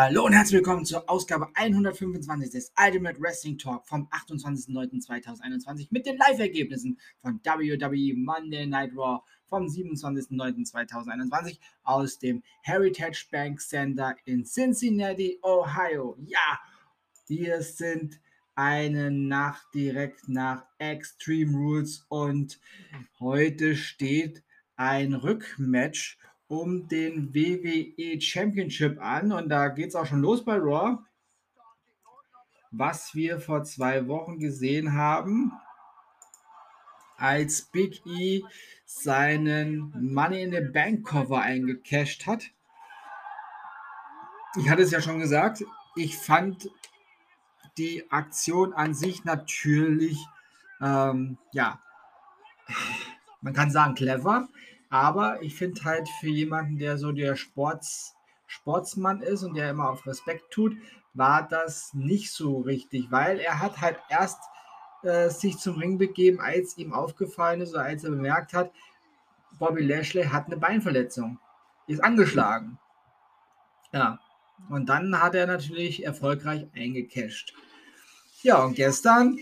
Hallo und herzlich willkommen zur Ausgabe 125 des Ultimate Wrestling Talk vom 28.09.2021 mit den Live-Ergebnissen von WWE Monday Night Raw vom 27.09.2021 aus dem Heritage Bank Center in Cincinnati, Ohio. Ja, wir sind eine Nacht direkt nach Extreme Rules und heute steht ein Rückmatch um den WWE Championship an und da geht es auch schon los bei Raw. Was wir vor zwei Wochen gesehen haben, als Big E seinen Money in the Bank Cover eingecasht hat. Ich hatte es ja schon gesagt, ich fand die Aktion an sich natürlich, ähm, ja, man kann sagen clever. Aber ich finde halt für jemanden, der so der Sports, Sportsmann ist und der immer auf Respekt tut, war das nicht so richtig, weil er hat halt erst äh, sich zum Ring begeben, als ihm aufgefallen ist oder als er bemerkt hat, Bobby Lashley hat eine Beinverletzung, ist angeschlagen. Ja, und dann hat er natürlich erfolgreich eingecasht. Ja, und gestern,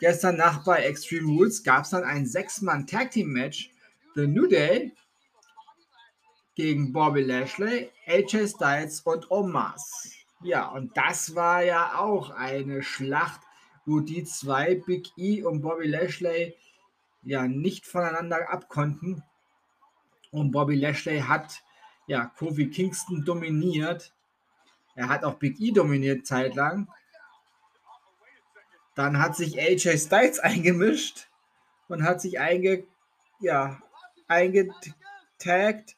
gestern Nacht bei Extreme Rules gab es dann ein Sechs-Mann-Tag-Team-Match The New Day gegen Bobby Lashley, AJ Styles und Omas. Ja, und das war ja auch eine Schlacht, wo die zwei, Big E und Bobby Lashley, ja nicht voneinander abkonnten. Und Bobby Lashley hat ja Kofi Kingston dominiert. Er hat auch Big E dominiert zeitlang. Dann hat sich AJ Styles eingemischt und hat sich einge, ja, eingetaggt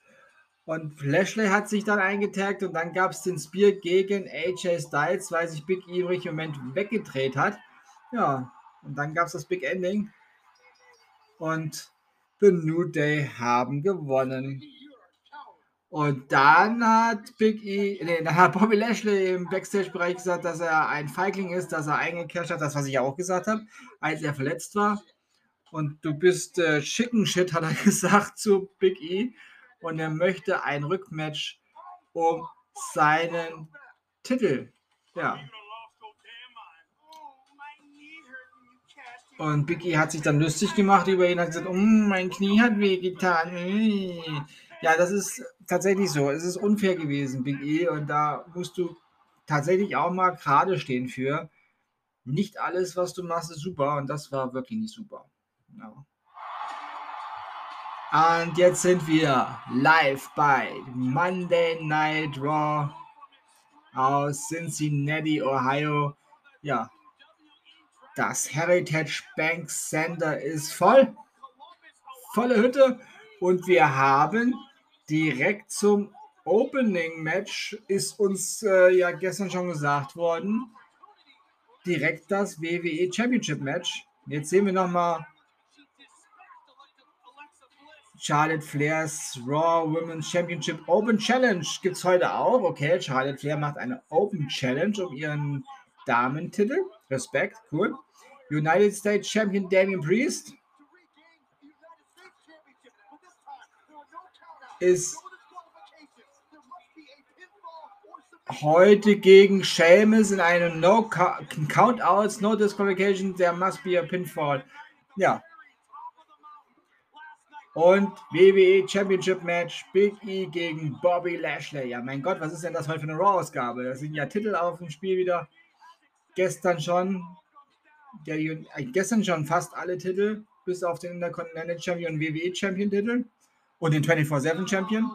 und Lashley hat sich dann eingetaggt und dann gab es den Spear gegen AJ Styles, weil sich Big E im richtigen Moment weggedreht hat. Ja, und dann gab es das Big Ending und The New Day haben gewonnen. Und dann hat Big E, nee, dann hat Bobby Lashley im Backstage-Bereich gesagt, dass er ein Feigling ist, dass er eingekehrt hat, das, was ich auch gesagt habe, als er verletzt war und du bist äh, Chicken Shit, hat er gesagt zu Big E. Und er möchte ein Rückmatch um seinen Titel. Ja. Und Big E hat sich dann lustig gemacht über ihn, hat gesagt, oh, mein Knie hat wehgetan. Ja, das ist tatsächlich so. Es ist unfair gewesen, Big E. Und da musst du tatsächlich auch mal gerade stehen für. Nicht alles, was du machst, ist super. Und das war wirklich nicht super. Genau. Und jetzt sind wir live bei Monday Night Raw aus Cincinnati, Ohio. Ja, das Heritage Bank Center ist voll. Volle Hütte. Und wir haben direkt zum Opening Match, ist uns äh, ja gestern schon gesagt worden, direkt das WWE Championship Match. Jetzt sehen wir nochmal Charlotte Flairs Raw Women's Championship Open Challenge gibt es heute auch. Okay, Charlotte Flair macht eine Open Challenge um ihren Damentitel. Respekt, cool. United States Champion Damian Priest ist heute gegen Sheamus in einem No Countouts, No Disqualification, there must be a pinfall. Ja, und WWE Championship Match Big E gegen Bobby Lashley. Ja, mein Gott, was ist denn das heute für eine Raw-Ausgabe? Da sind ja Titel auf dem Spiel wieder. Gestern schon, der, äh, gestern schon fast alle Titel, bis auf den Intercontinental Champion und WWE Champion Titel und den 24-7 Champion.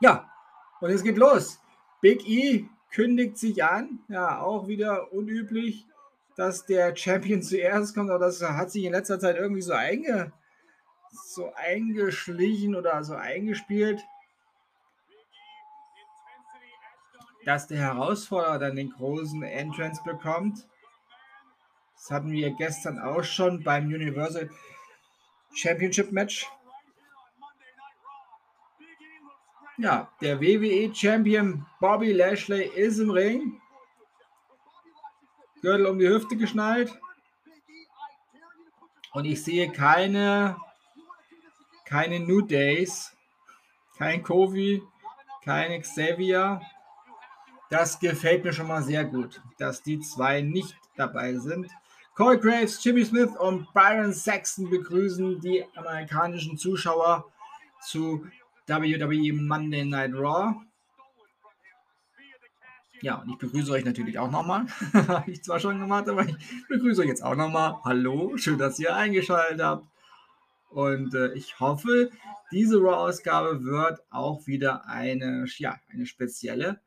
Ja, und es geht los. Big E kündigt sich an, ja, auch wieder unüblich, dass der Champion zuerst kommt, aber das hat sich in letzter Zeit irgendwie so einge so eingeschlichen oder so eingespielt, dass der Herausforderer dann den großen Entrance bekommt. Das hatten wir gestern auch schon beim Universal Championship Match. Ja, der WWE Champion Bobby Lashley ist im Ring. Gürtel um die Hüfte geschnallt. Und ich sehe keine keine New Days, kein Kofi, kein Xavier. Das gefällt mir schon mal sehr gut, dass die zwei nicht dabei sind. Corey Graves, Jimmy Smith und Byron Saxon begrüßen die amerikanischen Zuschauer zu WWE Monday Night Raw. Ja, und ich begrüße euch natürlich auch nochmal. Habe ich zwar schon gemacht, aber ich begrüße euch jetzt auch nochmal. Hallo, schön, dass ihr eingeschaltet habt. Und äh, ich hoffe, diese Raw-Ausgabe wird auch wieder eine, ja, eine spezielle.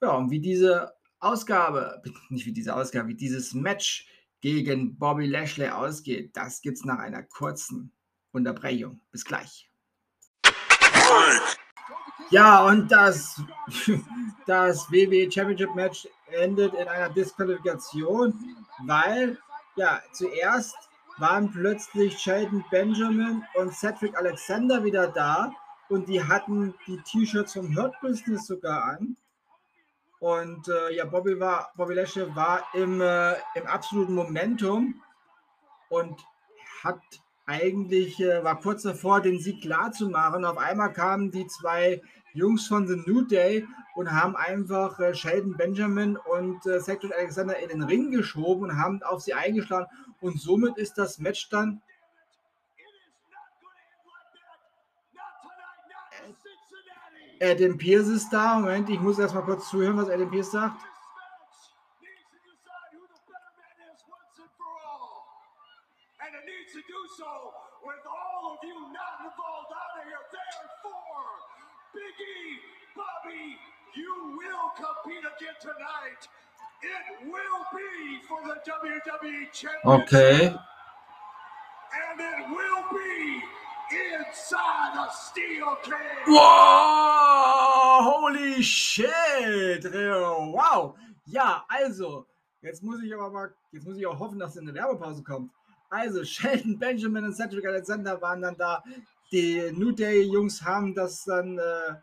Ja, und wie diese Ausgabe, nicht wie diese Ausgabe, wie dieses Match gegen Bobby Lashley ausgeht, das gibt es nach einer kurzen Unterbrechung. Bis gleich. Ja, und das, das WWE Championship Match endet in einer Disqualifikation, weil ja zuerst waren plötzlich Sheldon Benjamin und Cedric Alexander wieder da und die hatten die T-Shirts vom Hurt Business sogar an. Und äh, ja, Bobby war, Bobby Lashley war im, äh, im absoluten Momentum und hat eigentlich, äh, war kurz davor, den Sieg klar zu machen. Auf einmal kamen die zwei Jungs von The New Day und haben einfach äh, Sheldon Benjamin und äh, Cedric Alexander in den Ring geschoben und haben auf sie eingeschlagen. Und somit ist das Match dann Adam Pierce ist da. Moment, ich muss erst mal kurz zuhören, was Adam Pierce sagt. You will compete again tonight. It will be for the WWE Championship. Okay. And it will be inside a steel cage. Wow! Holy shit! Wow! Ja, also, jetzt muss ich aber mal, jetzt muss ich auch hoffen, dass eine Werbepause kommt. Also, Sheldon Benjamin und Cedric Alexander waren dann da. Die New Day Jungs haben das dann äh,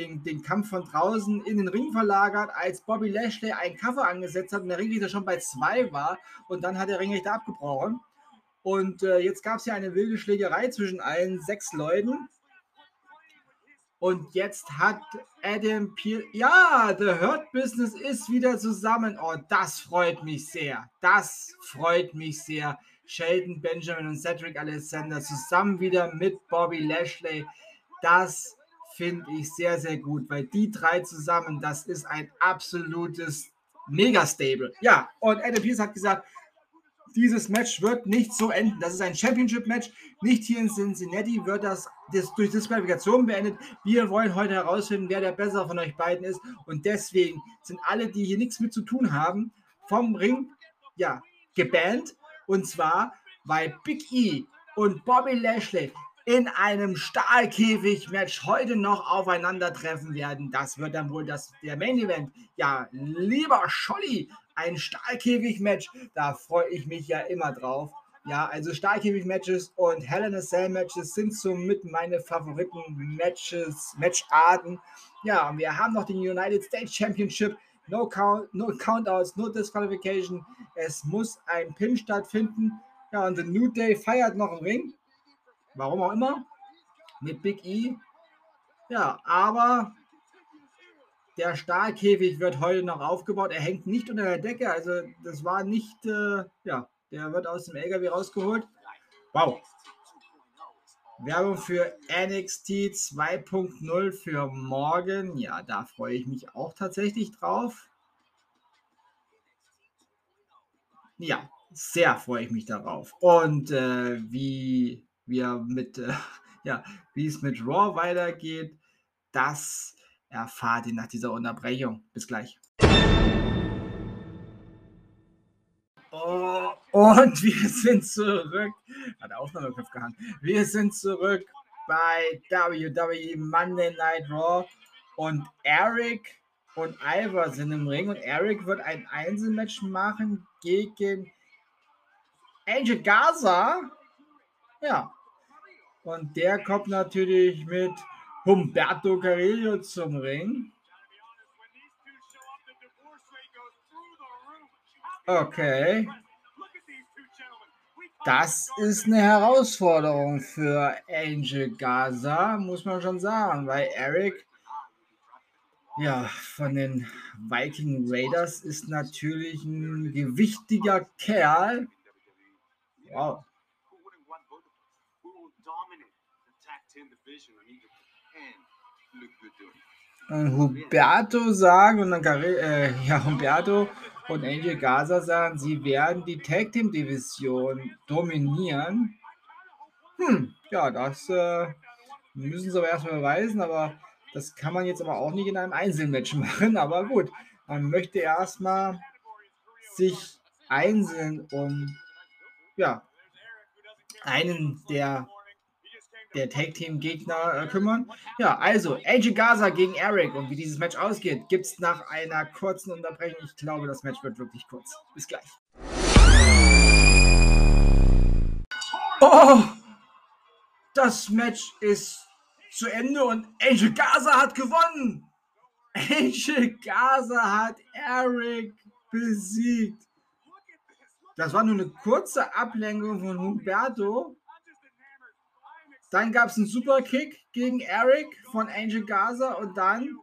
den, den Kampf von draußen in den Ring verlagert, als Bobby Lashley einen Cover angesetzt hat und der Ringrichter schon bei zwei war und dann hat der Ringrichter abgebrochen. Und äh, jetzt gab es ja eine wilde Schlägerei zwischen allen sechs Leuten. Und jetzt hat Adam Pierce. Ja, The Hurt Business ist wieder zusammen. Oh, das freut mich sehr. Das freut mich sehr. Sheldon Benjamin und Cedric Alexander zusammen wieder mit Bobby Lashley. Das finde ich sehr, sehr gut, weil die drei zusammen, das ist ein absolutes Mega-Stable. Ja, und Adam Pearce hat gesagt, dieses Match wird nicht so enden. Das ist ein Championship-Match. Nicht hier in Cincinnati wird das, das durch Disqualifikation beendet. Wir wollen heute herausfinden, wer der bessere von euch beiden ist. Und deswegen sind alle, die hier nichts mit zu tun haben, vom Ring ja, gebannt. Und zwar, weil Big E und Bobby Lashley in einem Stahlkäfig-Match heute noch aufeinandertreffen werden. Das wird dann wohl das, der Main Event. Ja, lieber Scholli, ein Stahlkäfig-Match, da freue ich mich ja immer drauf. Ja, also Stahlkäfig-Matches und Hell in a Cell-Matches sind somit meine Favoriten-Matches, Matcharten. Ja, und wir haben noch den United States Championship. No, count, no Countouts, no Disqualification. Es muss ein Pin stattfinden. Ja, und The New Day feiert noch einen Ring. Warum auch immer. Mit Big E. Ja, aber der Stahlkäfig wird heute noch aufgebaut. Er hängt nicht unter der Decke. Also das war nicht, äh, ja, der wird aus dem LKW rausgeholt. Wow. Werbung für NXT 2.0 für morgen. Ja, da freue ich mich auch tatsächlich drauf. Ja, sehr freue ich mich darauf. Und äh, wie wie er mit, äh, ja, wie es mit Raw weitergeht, das erfahrt ihr nach dieser Unterbrechung. Bis gleich. Oh, und wir sind zurück. Hat der Aufnahmeknopf gehangen. Wir sind zurück bei WWE Monday Night Raw und Eric und Ivar sind im Ring und Eric wird ein Einzelmatch machen gegen Angel Gaza. Ja, und der kommt natürlich mit Humberto Carrillo zum Ring. Okay. Das ist eine Herausforderung für Angel Gaza, muss man schon sagen, weil Eric ja, von den Viking Raiders ist natürlich ein gewichtiger Kerl. Wow. Und Huberto sagen und dann äh, ja, Huberto und Angel Gaza sagen, sie werden die Tag Team Division dominieren. Hm, ja, das äh, müssen sie aber erstmal beweisen, aber das kann man jetzt aber auch nicht in einem Einzelmatch machen. Aber gut, man möchte erstmal sich einzeln um ja, einen der, der Tag Team Gegner äh, kümmern. Ja, also AJ Gaza gegen Eric und wie dieses Match ausgeht, gibt es nach einer kurzen Unterbrechung. Ich glaube, das Match wird wirklich kurz. Bis gleich. Oh! Das Match ist zu Ende und Angel Gaza hat gewonnen. Angel Gaza hat Eric besiegt. Das war nur eine kurze Ablenkung von Humberto. Dann gab es einen Superkick gegen Eric von Angel Gaza und dann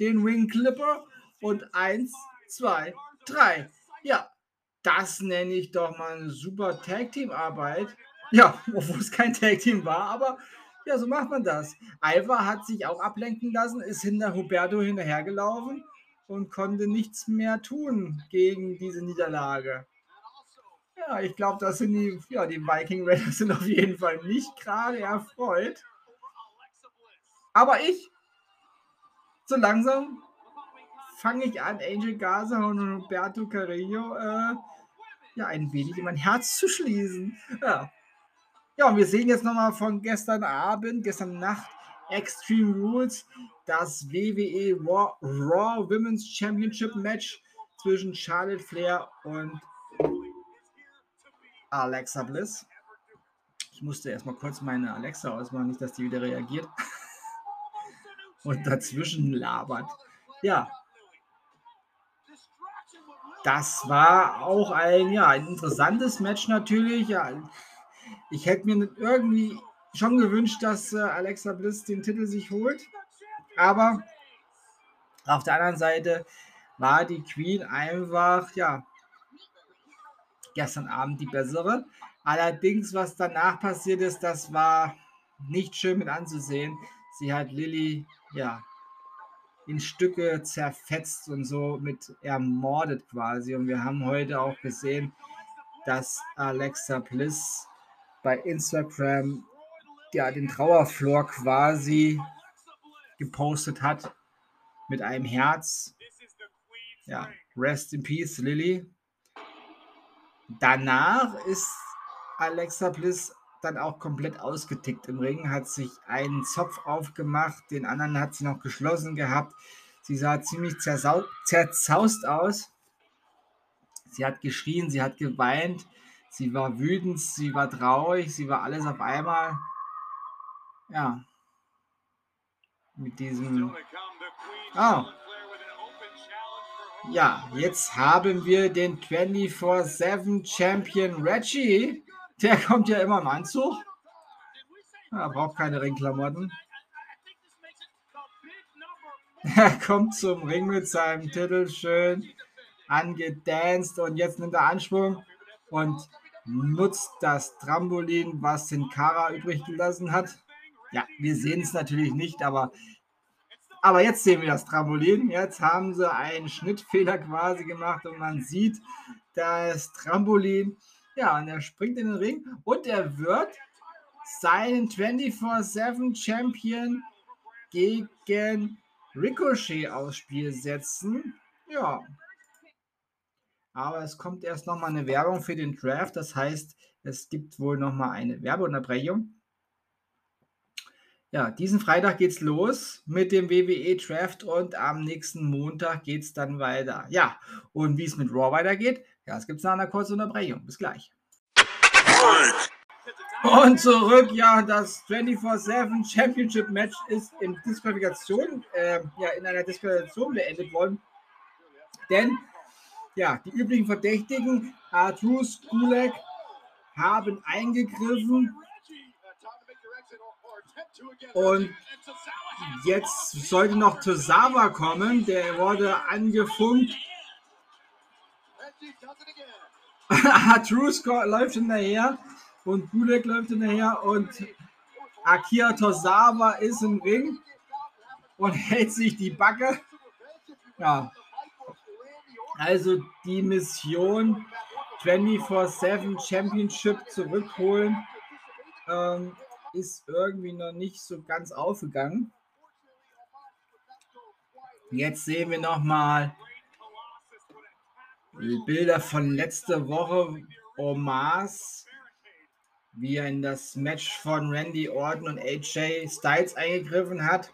den Wing Clipper und eins, zwei, drei. Ja, das nenne ich doch mal eine super Tag Team Arbeit. Ja, obwohl es kein Tag Team war, aber ja, so macht man das. Alva hat sich auch ablenken lassen, ist hinter Huberto hinterhergelaufen und konnte nichts mehr tun gegen diese Niederlage. Ja, ich glaube, das sind die, ja, die Viking Raiders sind auf jeden Fall nicht gerade erfreut. Aber ich, so langsam fange ich an, Angel Gaza und Roberto Carrillo äh, ja, ein wenig in mein Herz zu schließen. Ja, ja, und wir sehen jetzt nochmal von gestern Abend, gestern Nacht, Extreme Rules, das WWE Raw, Raw Women's Championship Match zwischen Charlotte Flair und Alexa Bliss. Ich musste erstmal kurz meine Alexa ausmachen, nicht, dass die wieder reagiert und dazwischen labert. Ja, das war auch ein, ja, ein interessantes Match natürlich. Ja, ich hätte mir irgendwie schon gewünscht, dass äh, Alexa Bliss den Titel sich holt. Aber auf der anderen Seite war die Queen einfach, ja, gestern Abend die bessere. Allerdings, was danach passiert ist, das war nicht schön mit anzusehen. Sie hat Lilly, ja, in Stücke zerfetzt und so mit ermordet quasi. Und wir haben heute auch gesehen, dass Alexa Bliss bei Instagram ja, den Trauerflor quasi gepostet hat mit einem Herz. Ja, rest in peace, Lilly. Danach ist Alexa Bliss dann auch komplett ausgetickt im Ring, hat sich einen Zopf aufgemacht, den anderen hat sie noch geschlossen gehabt. Sie sah ziemlich zerzaust aus. Sie hat geschrien, sie hat geweint. Sie war wütend, sie war traurig, sie war alles auf einmal. Ja. Mit diesem. Oh. Ja, jetzt haben wir den 24-7 Champion Reggie. Der kommt ja immer im Anzug. Er braucht keine Ringklamotten. Er kommt zum Ring mit seinem Titel schön angedanced und jetzt nimmt er Anschwung und nutzt das Trampolin, was den Kara übrig gelassen hat. Ja, wir sehen es natürlich nicht, aber, aber jetzt sehen wir das Trampolin. Jetzt haben sie einen Schnittfehler quasi gemacht und man sieht das Trampolin. Ja, und er springt in den Ring und er wird seinen 24-7 Champion gegen Ricochet aufs Spiel setzen. Ja, aber es kommt erst nochmal eine Werbung für den Draft. Das heißt, es gibt wohl nochmal eine Werbeunterbrechung. Ja, diesen Freitag geht's los mit dem WWE Draft und am nächsten Montag geht es dann weiter. Ja, und wie es mit Raw weitergeht, ja, es gibt nach einer kurzen Unterbrechung. Bis gleich. Und zurück, ja, das 24-7 Championship Match ist in Disqualifikation, äh, ja, in einer Disqualifikation beendet worden. Denn ja, die üblichen Verdächtigen, Artus, Kulek, haben eingegriffen. Und jetzt sollte noch Tosawa kommen. Der wurde angefunkt. Trusk läuft hinterher und Gulek läuft hinterher und Akira Tosawa ist im Ring und hält sich die Backe. Ja. Also die Mission 24-7 Championship zurückholen ähm, ist irgendwie noch nicht so ganz aufgegangen. Jetzt sehen wir noch mal Bilder von letzter Woche. Omas, wie er in das Match von Randy Orton und AJ Styles eingegriffen hat.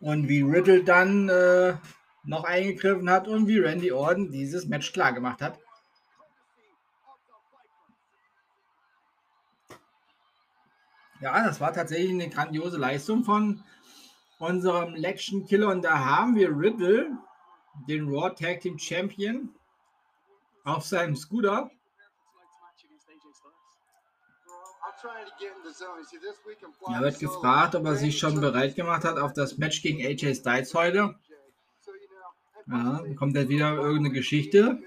Und wie Riddle dann äh, noch eingegriffen hat und wie Randy Orton dieses Match klar gemacht hat. Ja, das war tatsächlich eine grandiose Leistung von unserem Lection Killer. Und da haben wir Riddle, den Raw Tag Team Champion, auf seinem Scooter. Er wird gefragt, ob er sich schon bereit gemacht hat auf das Match gegen AJ Styles heute. Ja, kommt jetzt wieder irgendeine Geschichte.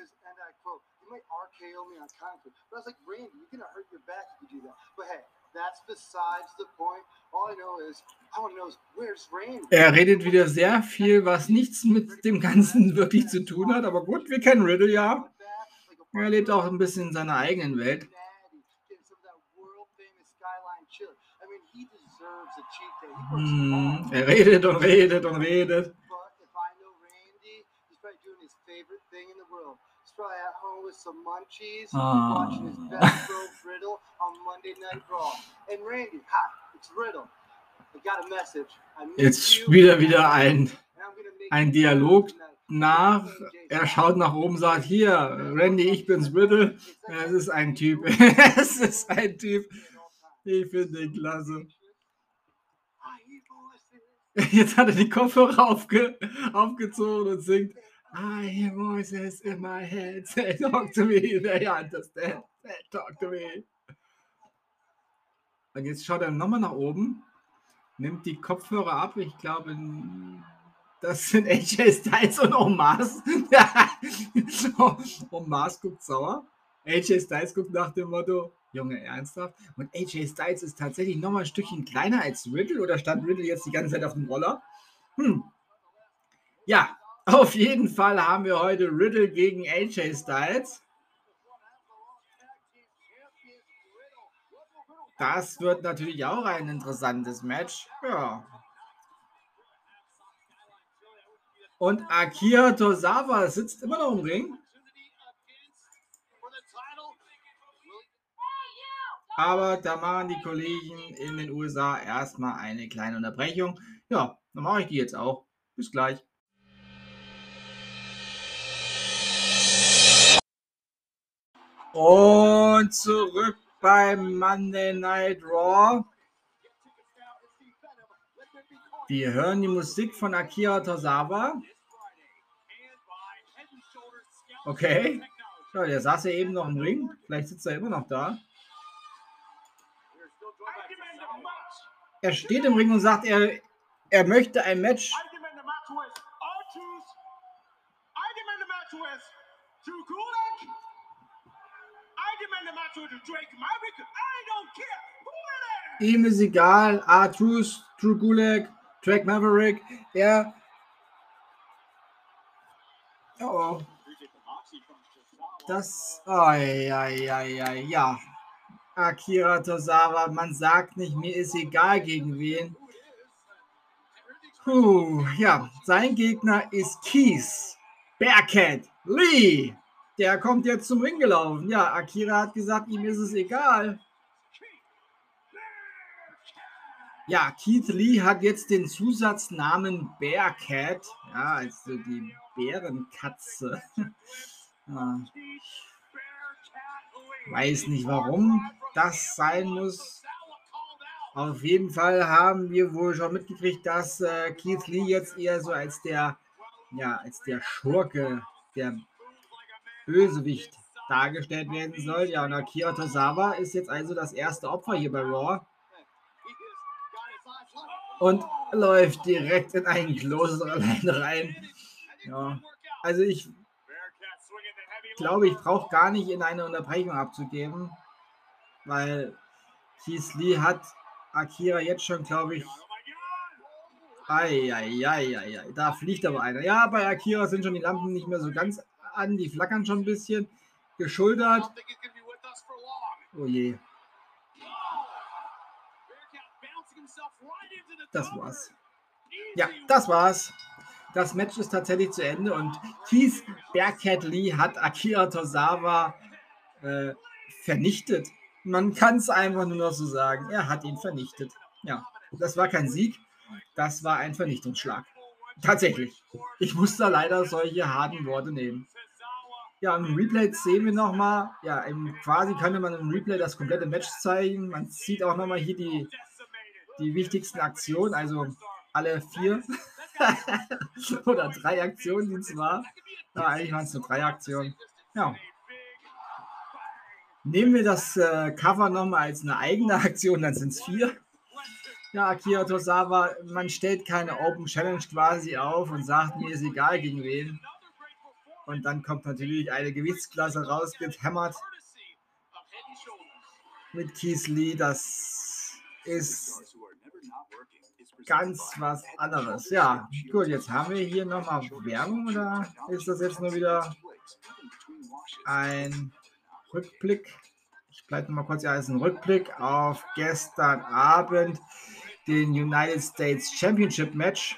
Er redet wieder sehr viel, was nichts mit dem Ganzen wirklich zu tun hat. Aber gut, wir kennen Riddle ja. Er lebt auch ein bisschen in seiner eigenen Welt. Hm, er redet und redet und redet. With some munchies, uh. watching his best bro Riddle on Monday Night Raw. And Randy, ha, it's Riddle. I got a message. Jetzt wieder wieder ein, ein Dialog nach. Er schaut nach oben, sagt: Hier, Randy, ich bin's Riddle. Es ist ein Typ. es ist ein Typ. Ich finde ihn klasse. Jetzt hat er die Kopfhörer aufge, aufgezogen und singt. I hear voices in my head say, talk to me, they understand, say, talk to me. Und jetzt schaut er nochmal nach oben, nimmt die Kopfhörer ab. Ich glaube, das sind AJ Styles und Omas. Omas guckt sauer. AJ Styles guckt nach dem Motto, Junge, ernsthaft? Und AJ Styles ist tatsächlich nochmal ein Stückchen kleiner als Riddle oder stand Riddle jetzt die ganze Zeit auf dem Roller? Hm. Ja, auf jeden Fall haben wir heute Riddle gegen AJ Styles. Das wird natürlich auch ein interessantes Match. Ja. Und Akira Tosawa sitzt immer noch im Ring. Aber da machen die Kollegen in den USA erstmal eine kleine Unterbrechung. Ja, dann mache ich die jetzt auch. Bis gleich. Und zurück beim Monday Night Raw. Wir hören die Musik von Akira Tosawa. Okay. Ja, der saß ja eben noch im Ring. Vielleicht sitzt er immer noch da. Er steht im Ring und sagt, er, er möchte ein Match. Ihm ist egal, Artrus, True Gulag, Track Maverick, er. Oh. Das. Oh, ja, ja, ja. Akira Tosawa, man sagt nicht, mir ist egal gegen wen. Puh, ja, sein Gegner ist Keith, Bearcat, Lee. Der kommt jetzt zum Ring gelaufen. Ja, Akira hat gesagt, ihm ist es egal. Ja, Keith Lee hat jetzt den Zusatznamen Bearcat. Ja, also die Bärenkatze. ja. Weiß nicht, warum das sein muss. Auf jeden Fall haben wir wohl schon mitgekriegt, dass äh, Keith Lee jetzt eher so als der, ja, als der Schurke, der Bösewicht dargestellt werden soll. Ja, und Akira Tosawa ist jetzt also das erste Opfer hier bei Raw. und läuft direkt in einen Closer rein. Ja, also ich glaube, ich brauche gar nicht in eine Unterbrechung abzugeben, weil Keith Lee hat Akira jetzt schon, glaube ich, Eieieiei, da fliegt aber einer. Ja, bei Akira sind schon die Lampen nicht mehr so ganz an, die flackern schon ein bisschen. Geschultert. Oh je. Das war's. Ja, das war's. Das Match ist tatsächlich zu Ende und Keith Bearcat Lee hat Akira Tosawa äh, vernichtet. Man kann es einfach nur noch so sagen. Er hat ihn vernichtet. Ja, das war kein Sieg. Das war ein Vernichtungsschlag. Tatsächlich. Ich muss da leider solche harten Worte nehmen. Ja, im Replay sehen wir nochmal, ja, im, quasi könnte man im Replay das komplette Match zeigen. Man sieht auch nochmal hier die, die wichtigsten Aktionen, also alle vier oder drei Aktionen, die zwar. Ja, eigentlich waren es nur drei Aktionen. Ja. Nehmen wir das äh, Cover nochmal als eine eigene Aktion, dann sind es vier. Ja, Akira Tosawa, man stellt keine Open Challenge quasi auf und sagt, mir ist egal gegen wen. Und dann kommt natürlich eine Gewichtsklasse rausgehämmert mit Keith Lee. Das ist ganz was anderes. Ja, gut, jetzt haben wir hier nochmal Werbung oder ist das jetzt nur wieder ein Rückblick? Ich bleibe mal kurz, ja, ist ein Rückblick auf gestern Abend den United States Championship Match,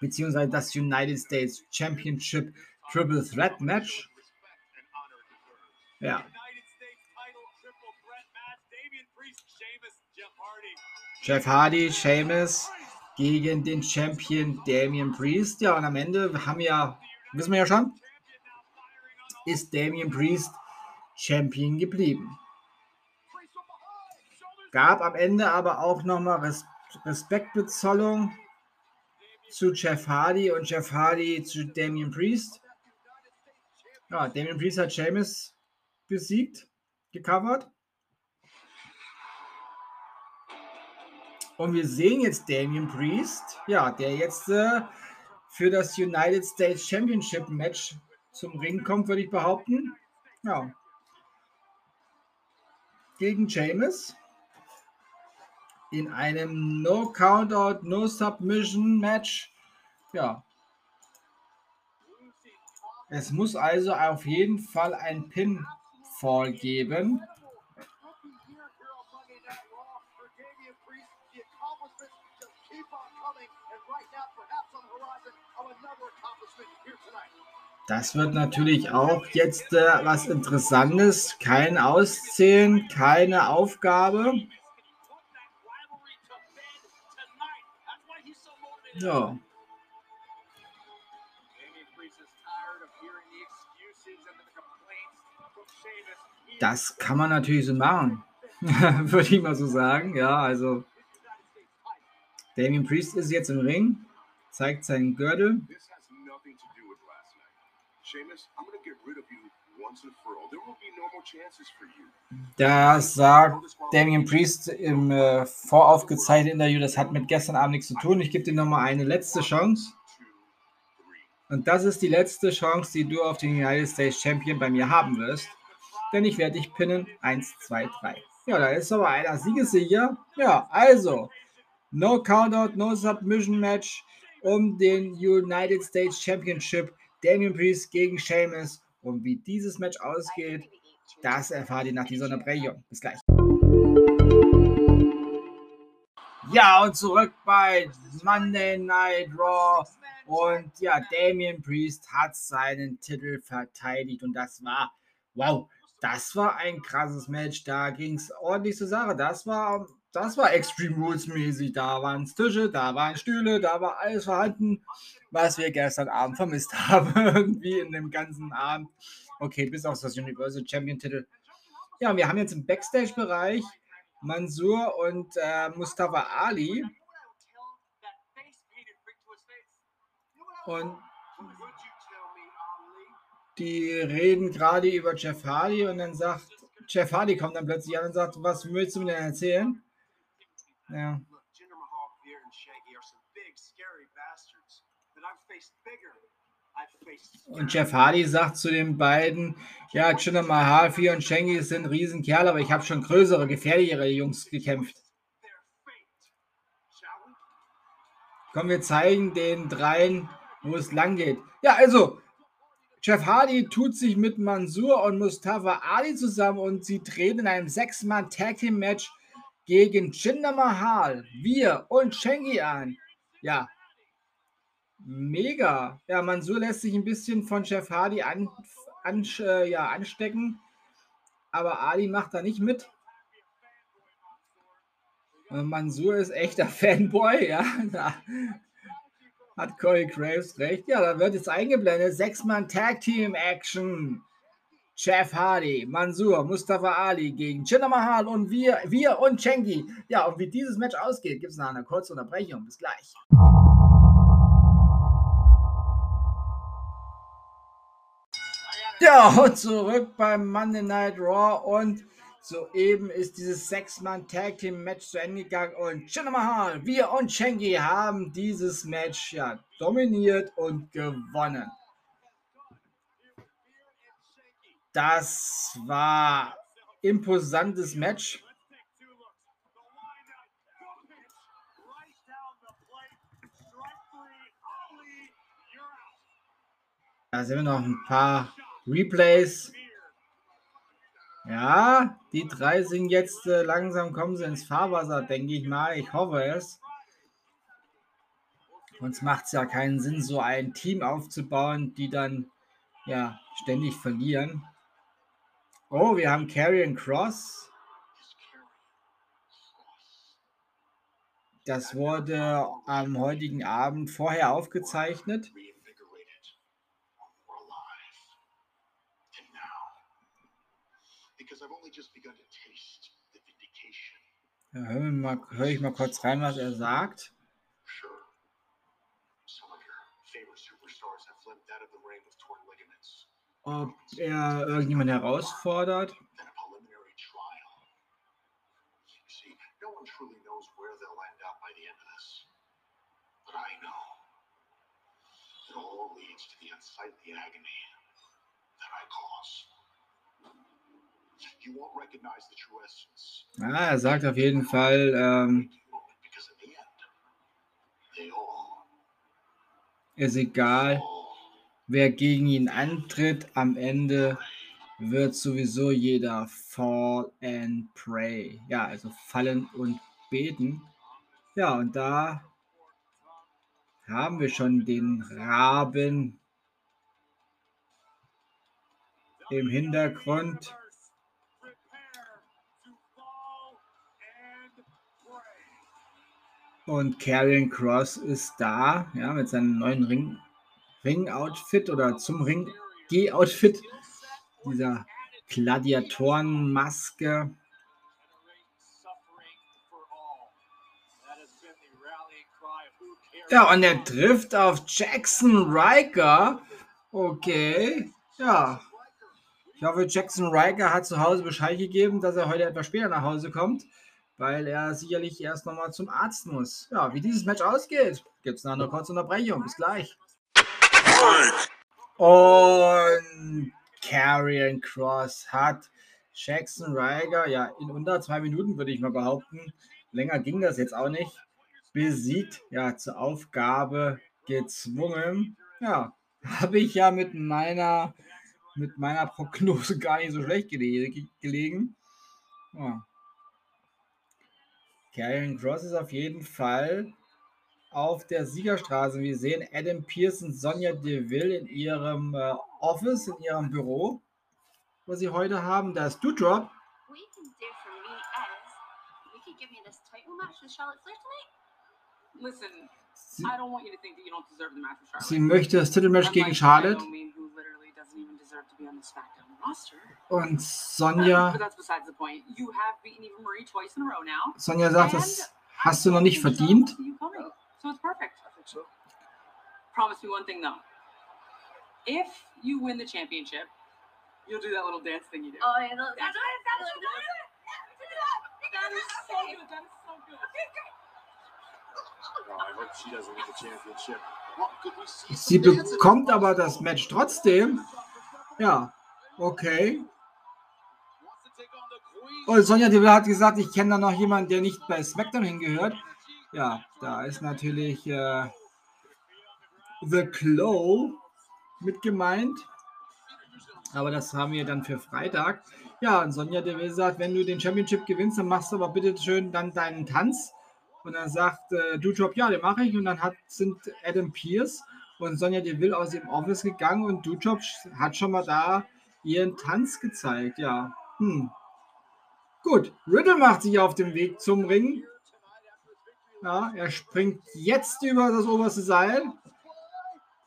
beziehungsweise das United States Championship Triple Threat Match. Ja. Jeff Hardy, Sheamus gegen den Champion Damian Priest. Ja, und am Ende haben ja, wissen wir ja schon, ist Damian Priest Champion geblieben. Gab am Ende aber auch nochmal Res Respektbezollung zu Jeff Hardy und Jeff Hardy zu Damian Priest. Ja, Damian Priest hat Sheamus besiegt, gecovert. Und wir sehen jetzt Damian Priest, ja, der jetzt äh, für das United States Championship Match zum Ring kommt, würde ich behaupten. Ja. Gegen Sheamus in einem No Countout, No Submission Match. Ja. Es muss also auf jeden Fall ein Pinfall geben. Das wird natürlich auch jetzt äh, was Interessantes. Kein Auszählen, keine Aufgabe. Ja. Das kann man natürlich so machen. Würde ich mal so sagen. Ja, also Damien Priest ist jetzt im Ring, zeigt seinen Gürtel. Seamus, I'm gonna das sagt Damien Priest im äh, voraufgezeichneten Interview. Das hat mit gestern Abend nichts zu tun. Ich gebe dir nochmal eine letzte Chance. Und das ist die letzte Chance, die du auf den United States Champion bei mir haben wirst. Denn ich werde dich pinnen. Eins, zwei, drei. Ja, da ist aber einer siegesicher. Ja, also. No Countout, no Submission Match um den United States Championship. Damien Priest gegen Sheamus. Und wie dieses Match ausgeht, das erfahrt ihr nach dieser Unterbrechung. Bis gleich. Ja, und zurück bei Monday Night Raw. Und ja, Damien Priest hat seinen Titel verteidigt. Und das war, wow, das war ein krasses Match. Da ging es ordentlich zur Sache. Das war, das war Extreme Rules mäßig. Da waren Tische, da waren Stühle, da war alles vorhanden was wir gestern Abend vermisst haben, irgendwie in dem ganzen Abend. Okay, bis auf das Universal Champion Titel. Ja, wir haben jetzt im Backstage-Bereich Mansur und äh, Mustafa Ali. Und die reden gerade über Jeff Hardy und dann sagt, Jeff Hardy kommt dann plötzlich an und sagt, was willst du mir denn erzählen? Look, Jinder Mahal, Veer, and Shaggy are some big, scary bastards. But I've faced bigger Und Jeff Hardy sagt zu den beiden, ja, Jinder Mahal, Fee und Shengi sind Riesenkerle, aber ich habe schon größere, gefährlichere Jungs gekämpft. Komm, wir zeigen den dreien, wo es lang geht. Ja, also, Jeff Hardy tut sich mit Mansur und Mustafa Ali zusammen und sie treten in einem Sechs-Mann-Tag-Team-Match gegen Jinder Mahal, wir und Shengi an. Ja, mega. Ja, Mansur lässt sich ein bisschen von Jeff Hardy an, an, äh, ja, anstecken, aber Ali macht da nicht mit. Äh, Mansur ist echter Fanboy, ja. Hat Corey Graves recht. Ja, da wird jetzt eingeblendet. Sechs-Mann Tag Team Action. Jeff Hardy, Mansur, Mustafa Ali gegen Jinder Mahal und wir, wir und Chengi. Ja, und wie dieses Match ausgeht, gibt es nach einer kurzen Unterbrechung. Bis gleich. Ja, zurück beim Monday Night Raw und soeben ist dieses Sechs-Mann Tag Team Match zu Ende gegangen und Jinder Mahal, wir und Chengi haben dieses Match ja dominiert und gewonnen. Das war imposantes Match. Da sind wir noch ein paar Replays. Ja, die drei sind jetzt äh, langsam kommen sie ins Fahrwasser, denke ich mal. Ich hoffe es. Sonst macht es ja keinen Sinn, so ein Team aufzubauen, die dann ja ständig verlieren. Oh, wir haben Carrion Cross. Das wurde am heutigen Abend vorher aufgezeichnet. Ja, wir mal, höre ich mal kurz rein, was er sagt. Ob er irgendjemand herausfordert. Ah, er sagt auf jeden Fall, ähm, ist egal wer gegen ihn antritt, am Ende wird sowieso jeder fall and pray. Ja, also fallen und beten. Ja, und da haben wir schon den Raben im Hintergrund. Und Karrion Cross ist da, ja, mit seinem neuen Ring, Ring-Outfit oder zum Ring-G-Outfit, dieser Gladiatorenmaske. Ja, und er trifft auf Jackson Riker. Okay, ja. Ich hoffe, Jackson Riker hat zu Hause Bescheid gegeben, dass er heute etwas später nach Hause kommt, weil er sicherlich erst nochmal zum Arzt muss. Ja, wie dieses Match ausgeht, gibt es nach einer kurzen Unterbrechung. Bis gleich. Und Carrion Cross hat Jackson Riker, ja, in unter zwei Minuten würde ich mal behaupten, länger ging das jetzt auch nicht, besiegt, ja, zur Aufgabe gezwungen. Ja, habe ich ja mit meiner, mit meiner Prognose gar nicht so schlecht gelegen. Ja. Carrion Cross ist auf jeden Fall auf der Siegerstraße. Wir sehen Adam Pearson, Sonja Deville in ihrem äh, Office, in ihrem Büro, was sie heute haben. Da ist Doudrop. Sie, möchte das Titelmatch gegen Charlotte. Und Sonja. Sonja sagt, das hast du noch nicht verdient. So it's perfect. I think so. Promise me one thing though. If you win the championship, you'll do that little dance thing you do. Oh, yeah, no, that's, that's, that's, that is so good. That is so good. Oh, I hope she doesn't win the championship. Sie bekommt aber das Match trotzdem. Ja, okay. Und Sonja Deville hat gesagt, ich kenne da noch jemanden, der nicht bei SmackDown hingehört. Ja, da ist natürlich äh, The Claw mit gemeint. Aber das haben wir dann für Freitag. Ja, und Sonja Deville sagt, wenn du den Championship gewinnst, dann machst du aber bitte schön dann deinen Tanz. Und dann sagt äh, Dujob, ja, den mache ich. Und dann hat, sind Adam Pierce und Sonja Deville aus dem Office gegangen und Dujob hat schon mal da ihren Tanz gezeigt. Ja, hm. Gut, Riddle macht sich auf den Weg zum Ring. Ja, er springt jetzt über das oberste Seil.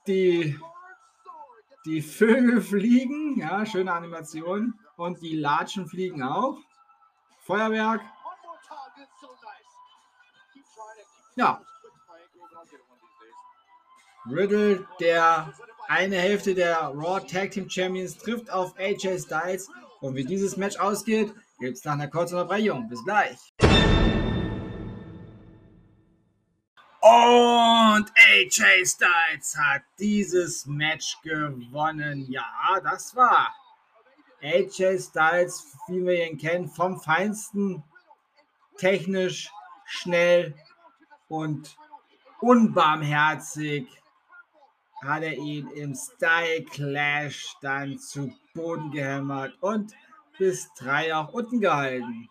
Die, die Vögel fliegen. Ja, schöne Animation. Und die Latschen fliegen auch. Feuerwerk. Ja. Riddle, der eine Hälfte der Raw Tag Team Champions, trifft auf AJ Styles. Und wie dieses Match ausgeht, gibt es nach einer kurzen Unterbrechung. Bis gleich. Und AJ Styles hat dieses Match gewonnen. Ja, das war AJ Styles, wie wir ihn kennen, vom Feinsten. Technisch, schnell und unbarmherzig hat er ihn im Style Clash dann zu Boden gehämmert und bis drei auch unten gehalten.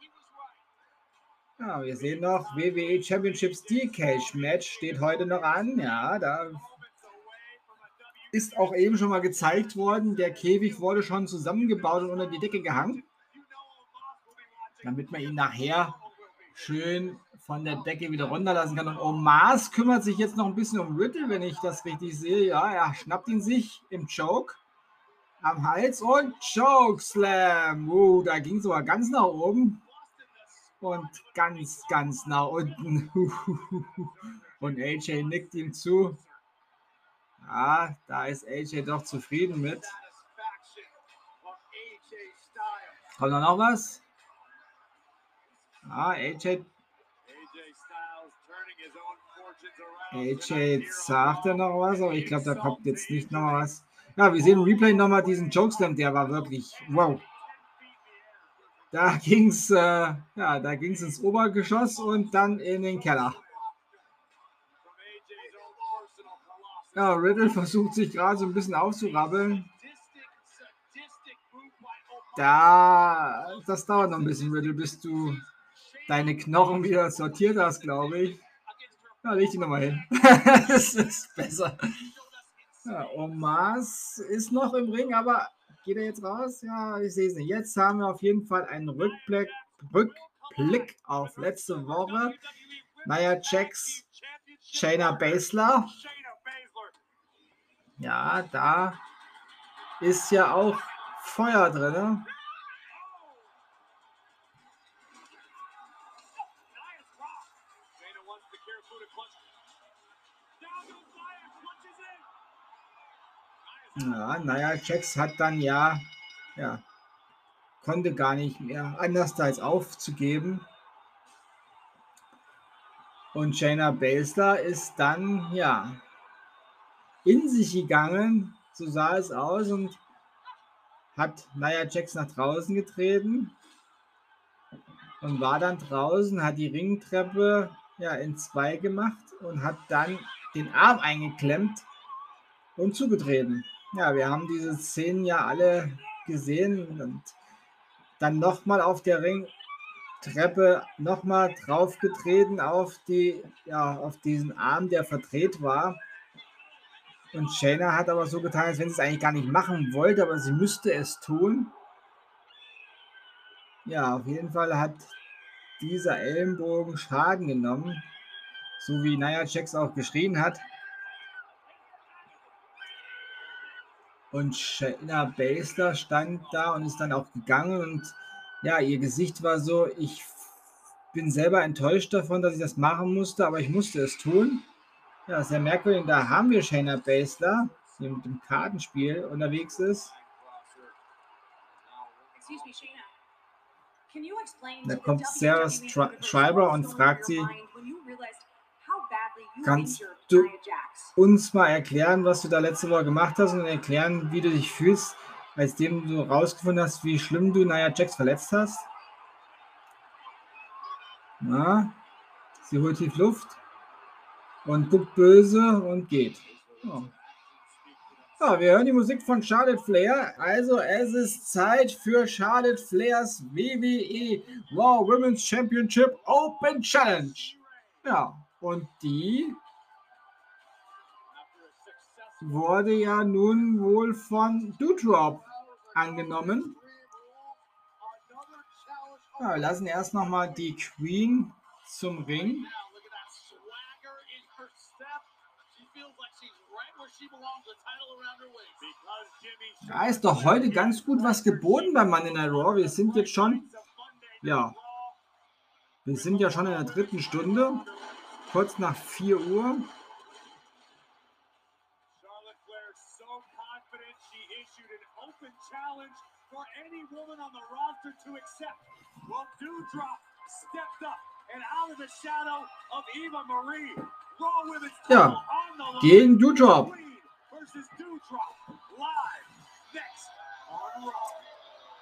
Ja, wir sehen noch WWE Championship Steel Cage Match steht heute noch an. Ja, da ist auch eben schon mal gezeigt worden. Der Käfig wurde schon zusammengebaut und unter die Decke gehangen, damit man ihn nachher schön von der Decke wieder runterlassen kann. Und Omas kümmert sich jetzt noch ein bisschen um Riddle, wenn ich das richtig sehe. Ja, er schnappt ihn sich im Choke am Hals und Chokeslam. Uh, da ging aber ganz nach oben und ganz, ganz nach unten. und AJ nickt ihm zu. Ja, da ist AJ doch zufrieden mit. Kommt da noch was? Ah, AJ. AJ sagt ja noch was, aber ich glaube, da kommt jetzt nicht noch was. Ja, wir sehen im Replay nochmal diesen Jokeslam, der war wirklich wow. Da ging es äh, ja, ins Obergeschoss und dann in den Keller. Ja, Riddle versucht sich gerade so ein bisschen aufzurabbeln. Da, das dauert noch ein bisschen, Riddle, bis du deine Knochen wieder sortiert hast, glaube ich. Ja, leg die nochmal hin. das ist besser. Ja, Omas ist noch im Ring, aber geht er jetzt raus? Ja, ich sehe es nicht. Jetzt haben wir auf jeden Fall einen Rückblick, Rückblick auf letzte Woche. Naja, Checks, Shayna Baszler. Ja, da ist ja auch Feuer drin. Ja, naja, Jax hat dann ja, ja, konnte gar nicht mehr anders als aufzugeben. Und Shayna Baszler ist dann, ja, in sich gegangen, so sah es aus, und hat Nia Jax nach draußen getreten und war dann draußen, hat die Ringtreppe ja in zwei gemacht und hat dann den Arm eingeklemmt und zugetreten. Ja, wir haben diese Szenen ja alle gesehen und dann nochmal auf der Ringtreppe nochmal draufgetreten auf die, ja, auf diesen Arm, der verdreht war. Und Shayna hat aber so getan, als wenn sie es eigentlich gar nicht machen wollte, aber sie müsste es tun. Ja, auf jeden Fall hat dieser Ellenbogen Schaden genommen, so wie Nia Jax auch geschrien hat. Und Shayna Baszler stand da und ist dann auch gegangen und ja, ihr Gesicht war so, ich bin selber enttäuscht davon, dass ich das machen musste, aber ich musste es tun. Ja, sehr merkwürdig. Da haben wir Shayna Baszler, die mit dem Kartenspiel unterwegs ist. Da kommt Sarah Schreiber und fragt sie, Kannst du uns mal erklären, was du da letzte Woche gemacht hast und erklären, wie du dich fühlst, als dem du rausgefunden hast, wie schlimm du Nia Jax verletzt hast? Na, sie holt tief Luft und guckt böse und geht. Oh. Ja, wir hören die Musik von Charlotte Flair. Also es ist Zeit für Charlotte Flairs WWE Raw Women's Championship Open Challenge. Ja, und die wurde ja nun wohl von Doudrop angenommen. Ja, wir lassen erst noch mal die Queen zum Ring. Da ist doch heute ganz gut was geboten beim Mann in der Raw. Wir sind jetzt schon, ja, wir sind ja schon in der dritten Stunde, kurz nach 4 Uhr. for any woman on the roster to accept. Well, Dewdrop stepped up and out of the shadow of Eva Marie. Raw Women's ja, gegen Dewdrop.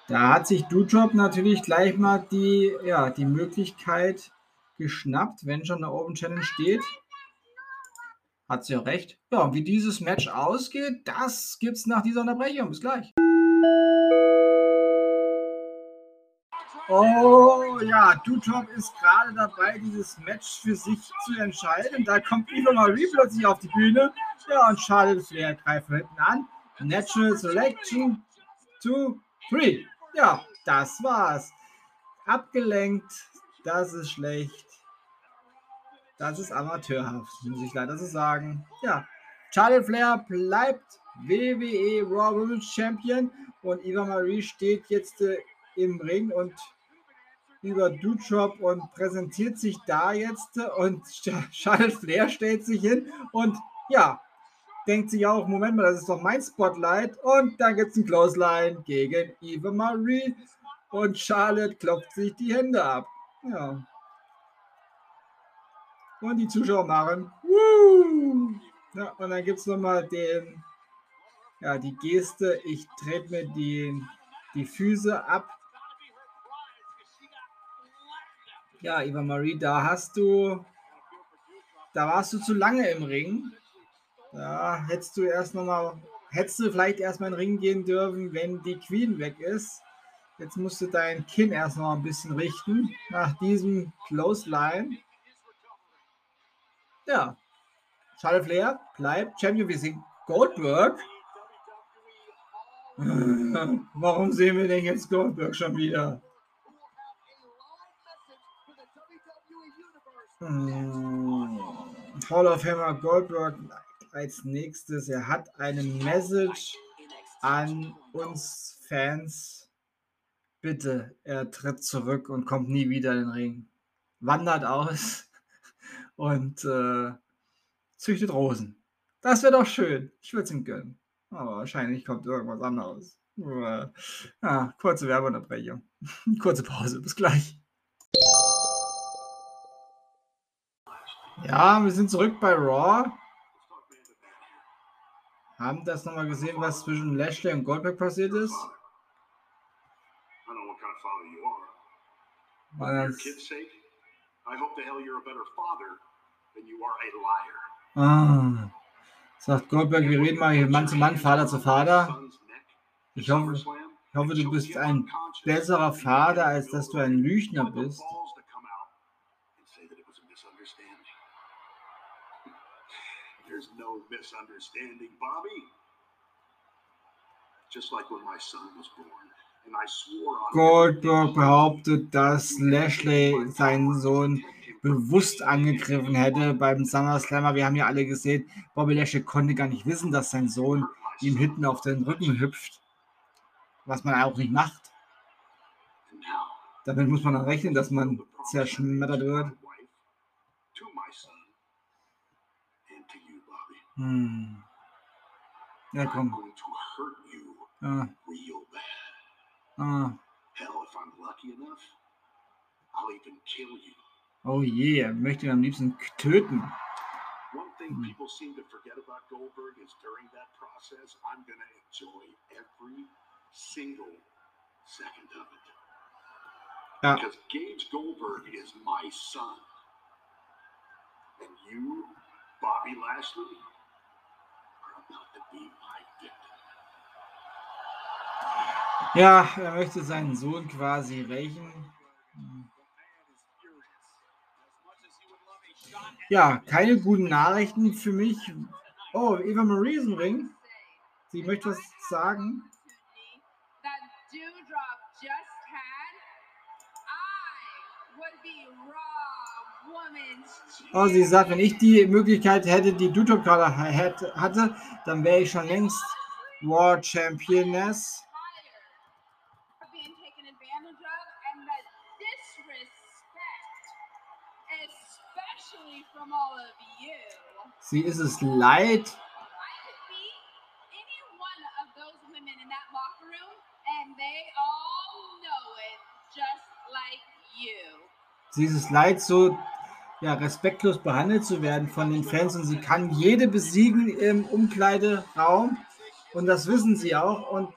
Da hat sich Dewdrop natürlich gleich mal die, ja, die Möglichkeit geschnappt, wenn schon eine Open Challenge steht. Hat sie auch recht. Ja, und wie dieses Match ausgeht, das gibt's nach dieser Unterbrechung. Bis gleich. Oh ja, Dutop ist gerade dabei, dieses Match für sich zu entscheiden. Da kommt Eva Marie plötzlich auf die Bühne. Ja, und Charlotte Flair greift hinten an. Natural Selection 2, 3. Ja, das war's. Abgelenkt, das ist schlecht. Das ist amateurhaft, muss ich leider so sagen. Ja, Charlotte Flair bleibt WWE Raw Women's Champion und Eva Marie steht jetzt äh, im Ring und über Dutrop und präsentiert sich da jetzt und Charlotte Flair stellt sich hin und ja, denkt sich auch, Moment mal, das ist doch mein Spotlight und dann gibt es ein Clothesline gegen Eva Marie und Charlotte klopft sich die Hände ab. Ja. Und die Zuschauer machen Woo! Ja, und dann gibt es nochmal den, ja, die Geste, ich trete mir die, die Füße ab Ja, Eva Marie, da hast du, da warst du zu lange im Ring. Da hättest du erst noch mal, hättest du vielleicht erstmal in den Ring gehen dürfen, wenn die Queen weg ist. Jetzt musst du dein Kinn erst noch ein bisschen richten nach diesem Close Line. Ja, Charlotte Flair bleibt Champion. Wir sehen Goldberg. Warum sehen wir denn jetzt Goldberg schon wieder? Hm. Hall of Famer Goldberg als nächstes. Er hat eine Message an uns Fans. Bitte, er tritt zurück und kommt nie wieder in den Ring. Wandert aus und äh, züchtet Rosen. Das wäre doch schön. Ich würde es ihm gönnen. Aber wahrscheinlich kommt irgendwas anderes. Ja, kurze Werbeunterbrechung. Kurze Pause. Bis gleich. Ja, wir sind zurück bei Raw. Haben das nochmal gesehen, was zwischen Lashley und Goldberg passiert ist? Ah, sagt Goldberg, wir reden mal hier Mann zu Mann, Vater zu Vater. Ich hoffe, ich hoffe, du bist ein besserer Vater, als dass du ein Lügner bist. There's no misunderstanding, Bobby. Just like when my son was born. Goldberg behauptet, dass Lashley seinen Sohn bewusst angegriffen hätte beim SummerSlammer. Wir haben ja alle gesehen, Bobby Lashley konnte gar nicht wissen, dass sein Sohn ihm hinten auf den Rücken hüpft. Was man auch nicht macht. Damit muss man dann rechnen, dass man zerschmettert wird. Hm. Ja, komm. Ah. Ah. Oh je, er möchte ihn am liebsten töten. think hm. people seem to forget about Goldberg is during that process, I'm going to enjoy every single second of it. Ja. Because Gage Goldberg is my son. And you, Bobby Lashley, are about to be my Ja, er möchte seinen Sohn quasi rächen. Ja, keine guten Nachrichten für mich. Oh, Eva Marie ist im Ring. Sie möchte was sagen. Oh, sie sagt, wenn ich die Möglichkeit hätte, die Dutop gerade hatte, dann wäre ich schon längst World Championess. Sie ist es leid. Sie ist es leid, so ja, respektlos behandelt zu werden von den Fans und sie kann jede besiegen im Umkleideraum und das wissen sie auch und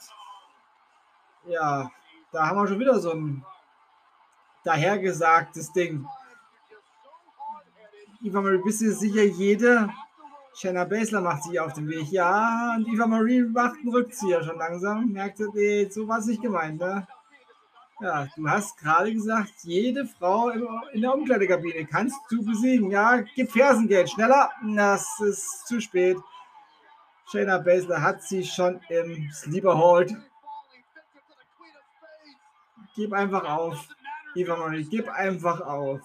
ja, da haben wir schon wieder so ein dahergesagtes Ding. Eva Marie, bist du sicher, jede Shanna Basler macht sich auf den Weg. Ja, und Eva Marie macht einen Rückzieher schon langsam. Merkte, nee, so war es nicht gemeint, ne? Ja, du hast gerade gesagt, jede Frau in der Umkleidekabine kannst du besiegen. Ja, gib Fersengeld, schneller. Das ist zu spät. Shayna Baszler hat sie schon im Sleeper Hold. Gib einfach auf. Eva Marie, gib einfach auf.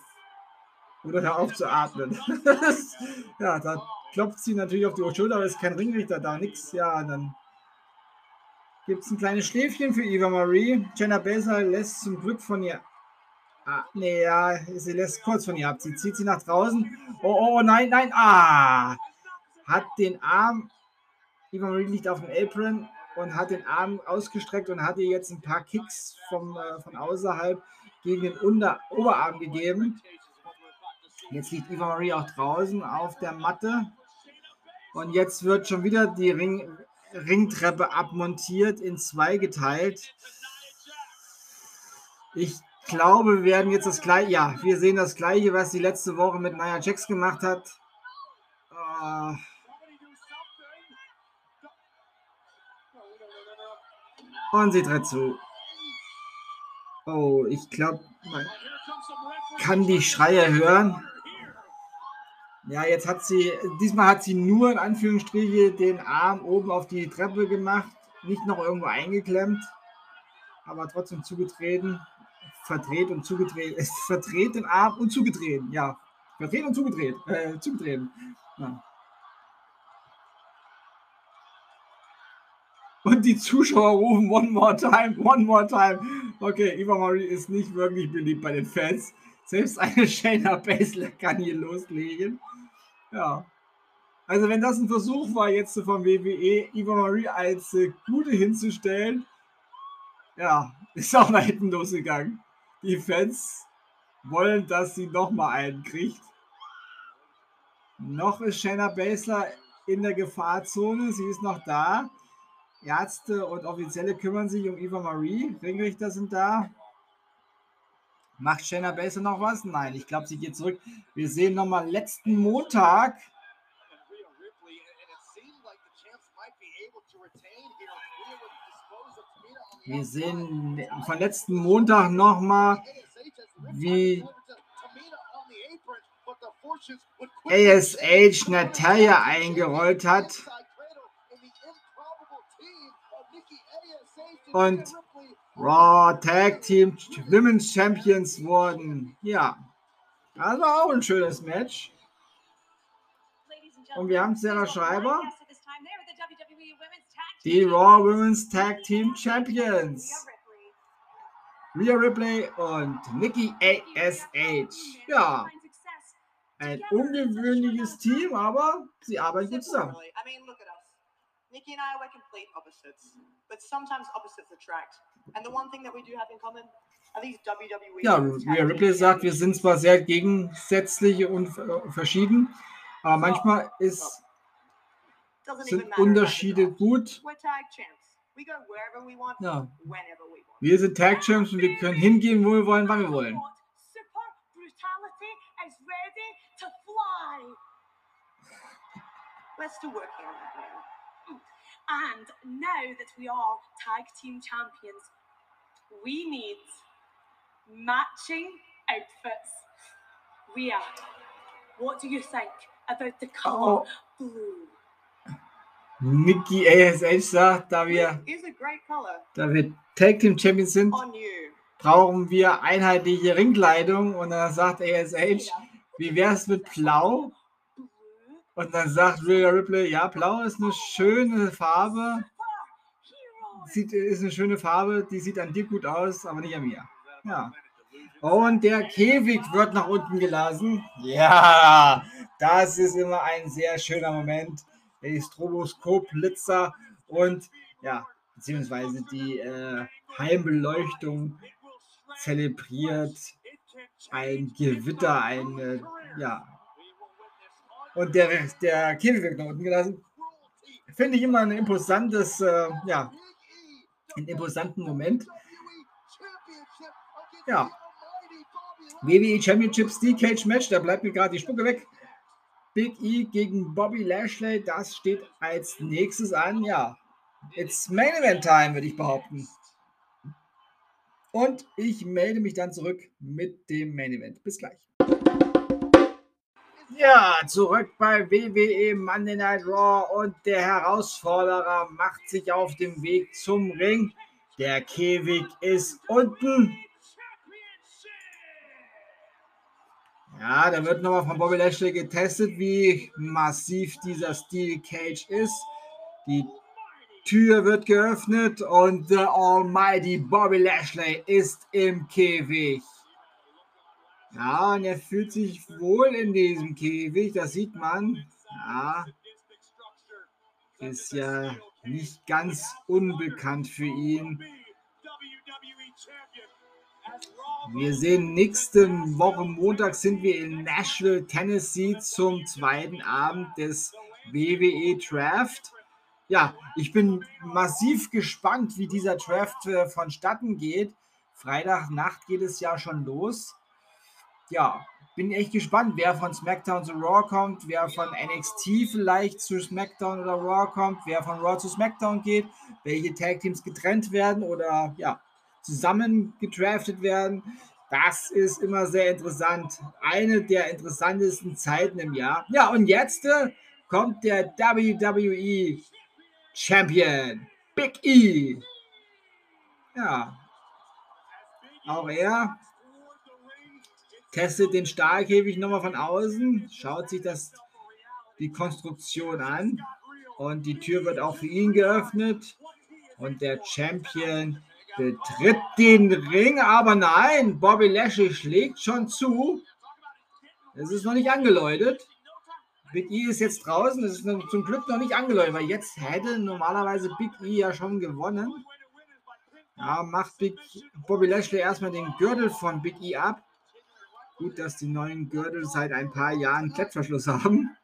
Oder hör auf zu atmen. ja, da klopft sie natürlich auf die Schulter, aber es ist kein Ringrichter da, nix. Ja, dann gibt es ein kleines Schläfchen für Eva Marie. Jenna Baser lässt zum Glück von ihr. Ah, nee, ja, sie lässt kurz von ihr ab. Sie zieht sie nach draußen. Oh, oh, oh nein, nein. Ah! Hat den Arm. Eva Marie liegt auf dem Apron und hat den Arm ausgestreckt und hat ihr jetzt ein paar Kicks vom, äh, von außerhalb gegen den Unter Oberarm gegeben. Jetzt liegt Eva Marie auch draußen auf der Matte. Und jetzt wird schon wieder die Ring, Ringtreppe abmontiert, in zwei geteilt. Ich glaube, wir werden jetzt das gleiche, ja, wir sehen das gleiche, was sie letzte Woche mit Nia Jax gemacht hat. Uh, und sie tritt zu. Oh, ich glaube, man kann die Schreie hören. Ja, jetzt hat sie, diesmal hat sie nur in Anführungsstriche den Arm oben auf die Treppe gemacht, nicht noch irgendwo eingeklemmt, aber trotzdem zugetreten, verdreht und zugedreht, verdreht den Arm und zugetreten, ja, verdreht und zugedreht, äh, zugetreten. Ja. Und die Zuschauer rufen One more time, one more time. Okay, Eva Marie ist nicht wirklich beliebt bei den Fans. Selbst eine Shayna Baszler kann hier loslegen. Ja. Also wenn das ein Versuch war, jetzt vom WWE Eva Marie als äh, Gute hinzustellen, ja, ist auch nach hinten losgegangen. Die Fans wollen, dass sie nochmal einen kriegt. Noch ist Shayna Baszler in der Gefahrzone. Sie ist noch da. Ärzte und Offizielle kümmern sich um Eva Marie. Ringrichter sind da. Macht Shayna Baszler noch was? Nein, ich glaube, sie geht zurück. Wir sehen nochmal letzten Montag. Wir sehen von letzten Montag nochmal, wie ASH Natalia eingerollt hat. Und Raw Tag Team Women's Champions wurden. Ja, war auch ein schönes Match. Und wir haben Sarah Schreiber, die Raw Women's Tag Team Champions. Rhea Ripley und Nikki ASH. Ja, ein ungewöhnliches Team, aber sie arbeiten gut zusammen. Nikki and I were complete opposites, but sometimes opposites attract. And the one thing that we do have in common WWE. Ja, Rhea Ripley sagt, wir sind zwar sehr gegensätzlich und verschieden, Aber manchmal ist, sind Unterschiede gut. Ja. Wir sind Tag Champs und wir können hingehen, wo wir wollen, wann wir wollen. Let's do that now. And now that we are tag team champions, we need matching outfits. Rhea, what do you think about the color oh. blue? Nikki ASH sagt, da wir, da wir Tag Team Champions sind, brauchen wir einheitliche Ringkleidung. Und dann sagt ASH, wie wäre es mit Blau? Und dann sagt Rhea Ripley, ja, Blau ist eine schöne Farbe. Sieht, ist eine schöne Farbe, die sieht an dir gut aus, aber nicht an mir. Ja. Und der Käfig wird nach unten gelassen. Ja, das ist immer ein sehr schöner Moment die Stroboskop-Blitzer und ja, beziehungsweise die äh, Heimbeleuchtung zelebriert ein Gewitter, ein, äh, ja. Und der, der wird nach unten gelassen. Finde ich immer ein imposantes, äh, ja, einen imposanten Moment. Ja. WWE Championship Steel Cage Match, da bleibt mir gerade die Spucke weg. Big E gegen Bobby Lashley, das steht als nächstes an. Ja, it's Main Event Time, würde ich behaupten. Und ich melde mich dann zurück mit dem Main Event. Bis gleich. Ja, zurück bei WWE Monday Night Raw und der Herausforderer macht sich auf dem Weg zum Ring. Der Käfig ist unten. Ja, da wird nochmal von Bobby Lashley getestet, wie massiv dieser Steel Cage ist. Die Tür wird geöffnet und the almighty Bobby Lashley ist im Käfig. Ja, und er fühlt sich wohl in diesem Käfig, das sieht man. Ja, ist ja nicht ganz unbekannt für ihn. Wir sehen nächste Woche Montag sind wir in Nashville, Tennessee zum zweiten Abend des WWE Draft. Ja, ich bin massiv gespannt, wie dieser Draft äh, vonstatten geht. Freitagnacht geht es ja schon los. Ja, bin echt gespannt, wer von SmackDown zu Raw kommt, wer von NXT vielleicht zu SmackDown oder Raw kommt, wer von Raw zu SmackDown geht, welche Tag Teams getrennt werden oder ja, zusammen gedraftet werden. Das ist immer sehr interessant. Eine der interessantesten Zeiten im Jahr. Ja, und jetzt äh, kommt der WWE Champion Big E. Ja, auch er testet den Stahlkäfig nochmal von außen, schaut sich das, die Konstruktion an und die Tür wird auch für ihn geöffnet und der Champion betritt den Ring, aber nein, Bobby Lashley schlägt schon zu. Es ist noch nicht angeläutet. Big E ist jetzt draußen. Es ist zum Glück noch nicht angeläutet, weil jetzt hätte normalerweise Big E ja schon gewonnen. Ja, macht Big Bobby Lashley erstmal den Gürtel von Big E ab. Gut, dass die neuen Gürtel seit ein paar Jahren Klettverschluss haben.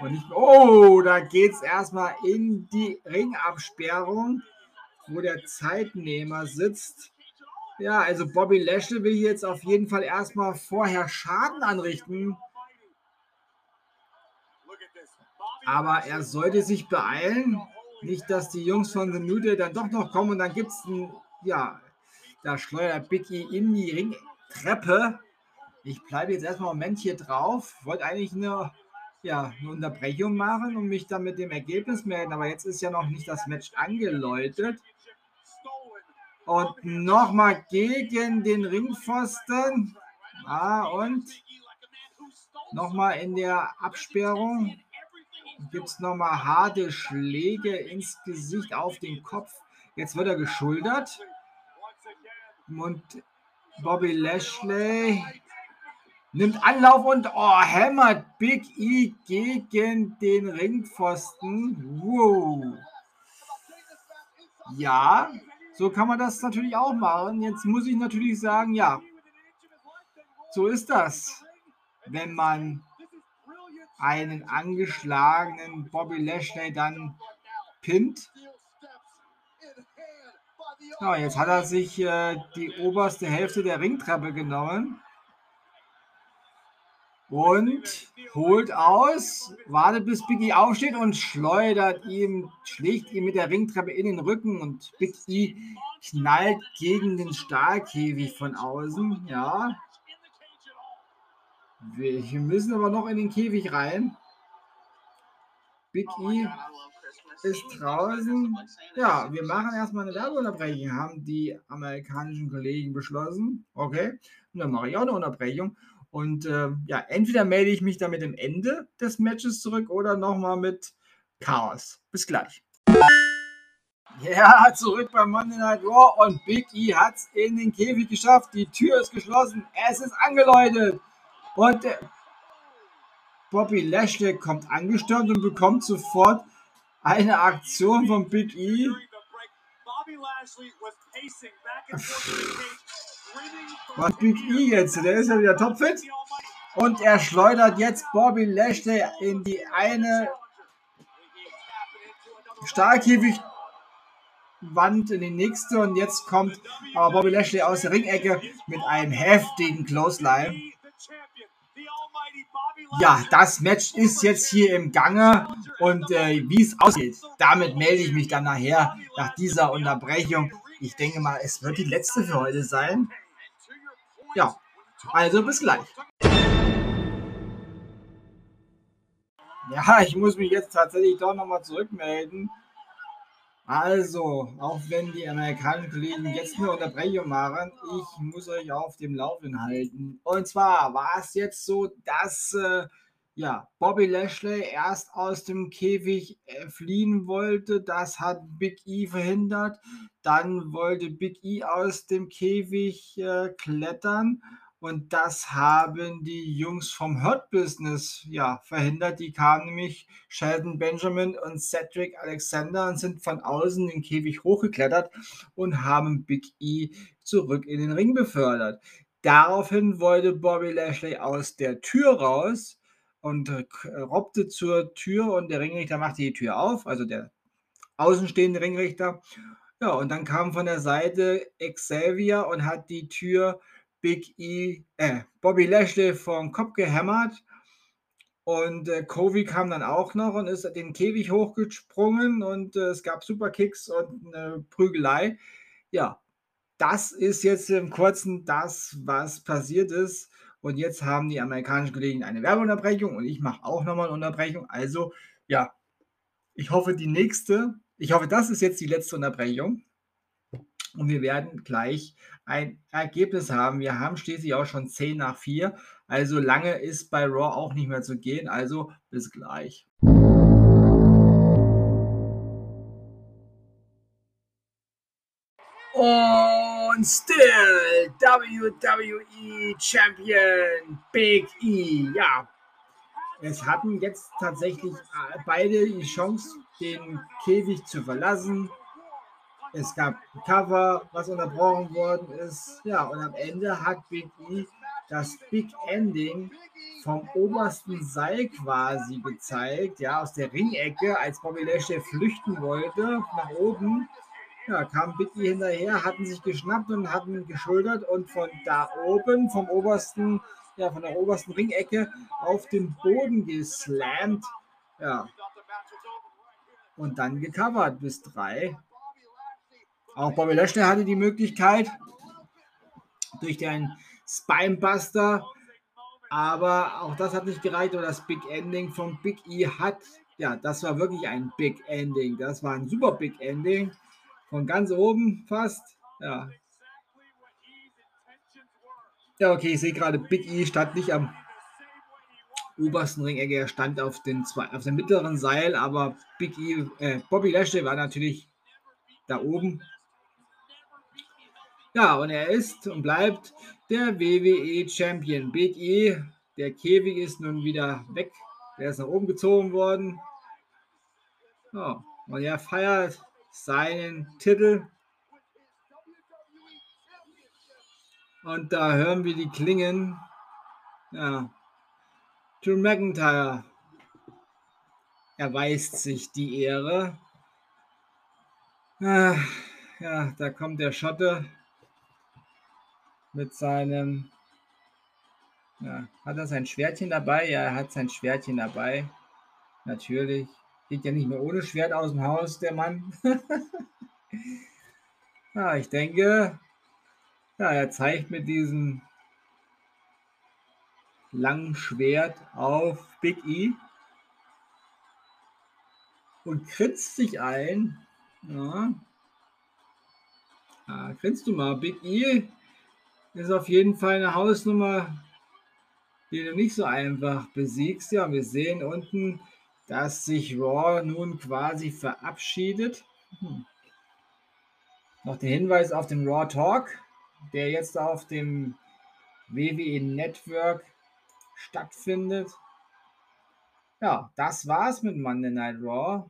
Und nicht, oh, da geht es erstmal in die Ringabsperrung wo der Zeitnehmer sitzt. Ja, also Bobby Lashley will jetzt auf jeden Fall erstmal vorher Schaden anrichten. Aber er sollte sich beeilen. Nicht, dass die Jungs von The New Day dann doch noch kommen und dann gibt es ein, ja, da schleudert Biggie in die Ringtreppe. Ich bleibe jetzt erstmal einen Moment hier drauf. Wollte eigentlich eine, ja, eine Unterbrechung machen und mich dann mit dem Ergebnis melden, aber jetzt ist ja noch nicht das Match angeläutet. Und nochmal gegen den Ringpfosten. Ah, und nochmal in der Absperrung gibt es nochmal harte Schläge ins Gesicht, auf den Kopf. Jetzt wird er geschultert. Und Bobby Lashley nimmt Anlauf und oh, hämmert Big E gegen den Ringpfosten. Wow. Ja, so kann man das natürlich auch machen. Jetzt muss ich natürlich sagen, ja, so ist das, wenn man einen angeschlagenen Bobby Lashley dann pinnt. Ja, jetzt hat er sich äh, die oberste Hälfte der Ringtreppe genommen und holt aus, wartet bis Biggie aufsteht und schleudert ihm, schlägt ihm mit der Ringtreppe in den Rücken und Big E knallt gegen den Stahlkäfig von außen. Ja. Wir müssen aber noch in den Käfig rein. Big E ist draußen. Ja, wir machen erstmal eine Werbeunterbrechung, haben die amerikanischen Kollegen beschlossen. Okay, und dann mache ich auch eine Unterbrechung. Und äh, ja, entweder melde ich mich dann mit dem Ende des Matches zurück oder nochmal mit Chaos. Bis gleich. Ja, zurück bei Monday Night Raw und Big E hat es in den Käfig geschafft. Die Tür ist geschlossen, es ist angeläutet. Und äh, Bobby Lashley kommt angestürmt und bekommt sofort eine Aktion von Big E. Was Big E jetzt? Der ist ja wieder topfit. Und er schleudert jetzt Bobby Lashley in die eine Stahlkäfigwand in die nächste. Und jetzt kommt aber Bobby Lashley aus der Ringecke mit einem heftigen Clothesline. Ja, das Match ist jetzt hier im Gange und äh, wie es aussieht, damit melde ich mich dann nachher nach dieser Unterbrechung. Ich denke mal, es wird die letzte für heute sein. Ja, also bis gleich. Ja, ich muss mich jetzt tatsächlich doch nochmal zurückmelden. Also, auch wenn die amerikanischen Kollegen jetzt eine Unterbrechung machen, ich muss euch auf dem Laufenden halten. Und zwar war es jetzt so, dass äh, ja, Bobby Lashley erst aus dem Käfig äh, fliehen wollte. Das hat Big E verhindert. Dann wollte Big E aus dem Käfig äh, klettern. Und das haben die Jungs vom Hurt Business ja, verhindert. Die kamen nämlich Sheldon Benjamin und Cedric Alexander und sind von außen den Käfig hochgeklettert und haben Big E zurück in den Ring befördert. Daraufhin wollte Bobby Lashley aus der Tür raus und äh, robbte zur Tür und der Ringrichter machte die Tür auf, also der außenstehende Ringrichter. Ja, und dann kam von der Seite Xavier und hat die Tür Big E, äh, Bobby Lashley vom Kopf gehämmert. Und äh, Kovi kam dann auch noch und ist den Käfig hochgesprungen und äh, es gab Superkicks und eine Prügelei. Ja, das ist jetzt im Kurzen das, was passiert ist. Und jetzt haben die amerikanischen Kollegen eine Werbeunterbrechung und ich mache auch nochmal eine Unterbrechung. Also, ja, ich hoffe, die nächste, ich hoffe, das ist jetzt die letzte Unterbrechung. Und wir werden gleich ein Ergebnis haben. Wir haben schließlich auch schon 10 nach 4. Also lange ist bei Raw auch nicht mehr zu gehen. Also bis gleich. Und still WWE Champion Big E. Ja, es hatten jetzt tatsächlich äh, beide die Chance, den Käfig zu verlassen. Es gab Cover, was unterbrochen worden ist. Ja, und am Ende hat Big E das Big Ending vom obersten Seil quasi gezeigt, ja, aus der Ringecke, als Bobby Lashley flüchten wollte, nach oben ja, kam Big E hinterher, hatten sich geschnappt und hatten geschultert und von da oben, vom obersten, ja, von der obersten Ringecke auf den Boden geslammt. Ja. Und dann gecovert bis drei. Auch Bobby Lashley hatte die Möglichkeit durch den Spinebuster, aber auch das hat nicht gereicht. Und das Big Ending von Big E hat, ja, das war wirklich ein Big Ending. Das war ein super Big Ending. Von ganz oben fast. Ja. Ja, okay, ich sehe gerade, Big E stand nicht am obersten Ringecke, er stand auf, den zwei, auf dem mittleren Seil, aber Big E, äh, Bobby Lashley war natürlich da oben. Ja, und er ist und bleibt der WWE Champion. Big E, der Käfig ist nun wieder weg. Der ist nach oben gezogen worden. Ja, und er feiert seinen Titel. Und da hören wir die Klingen. Ja. Drew McIntyre erweist sich die Ehre. Ah, ja, da kommt der Schotte mit seinem. Ja, hat er sein Schwertchen dabei? Ja, er hat sein Schwertchen dabei. Natürlich. Geht ja nicht mehr ohne Schwert aus dem Haus, der Mann. ja, ich denke, ja, er zeigt mit diesem langen Schwert auf Big E und kritzt sich ein. Ja. ja grinst du mal. Big E ist auf jeden Fall eine Hausnummer, die du nicht so einfach besiegst. Ja, wir sehen unten, dass sich Raw nun quasi verabschiedet. Hm. Noch der Hinweis auf den Raw Talk, der jetzt auf dem WWE Network stattfindet. Ja, das war's mit Monday Night Raw.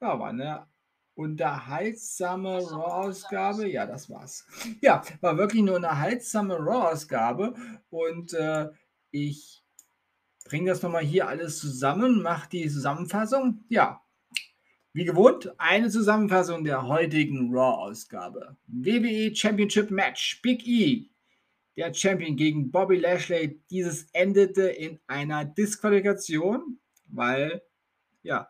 Ja, war eine unterhaltsame Raw-Ausgabe. Ja, das war's. Ja, war wirklich eine unterhaltsame Raw-Ausgabe. Und äh, ich bringe das nochmal hier alles zusammen, mache die Zusammenfassung. Ja, wie gewohnt, eine Zusammenfassung der heutigen Raw-Ausgabe. WWE Championship Match. Big E, der Champion gegen Bobby Lashley. Dieses endete in einer Disqualifikation, weil, ja,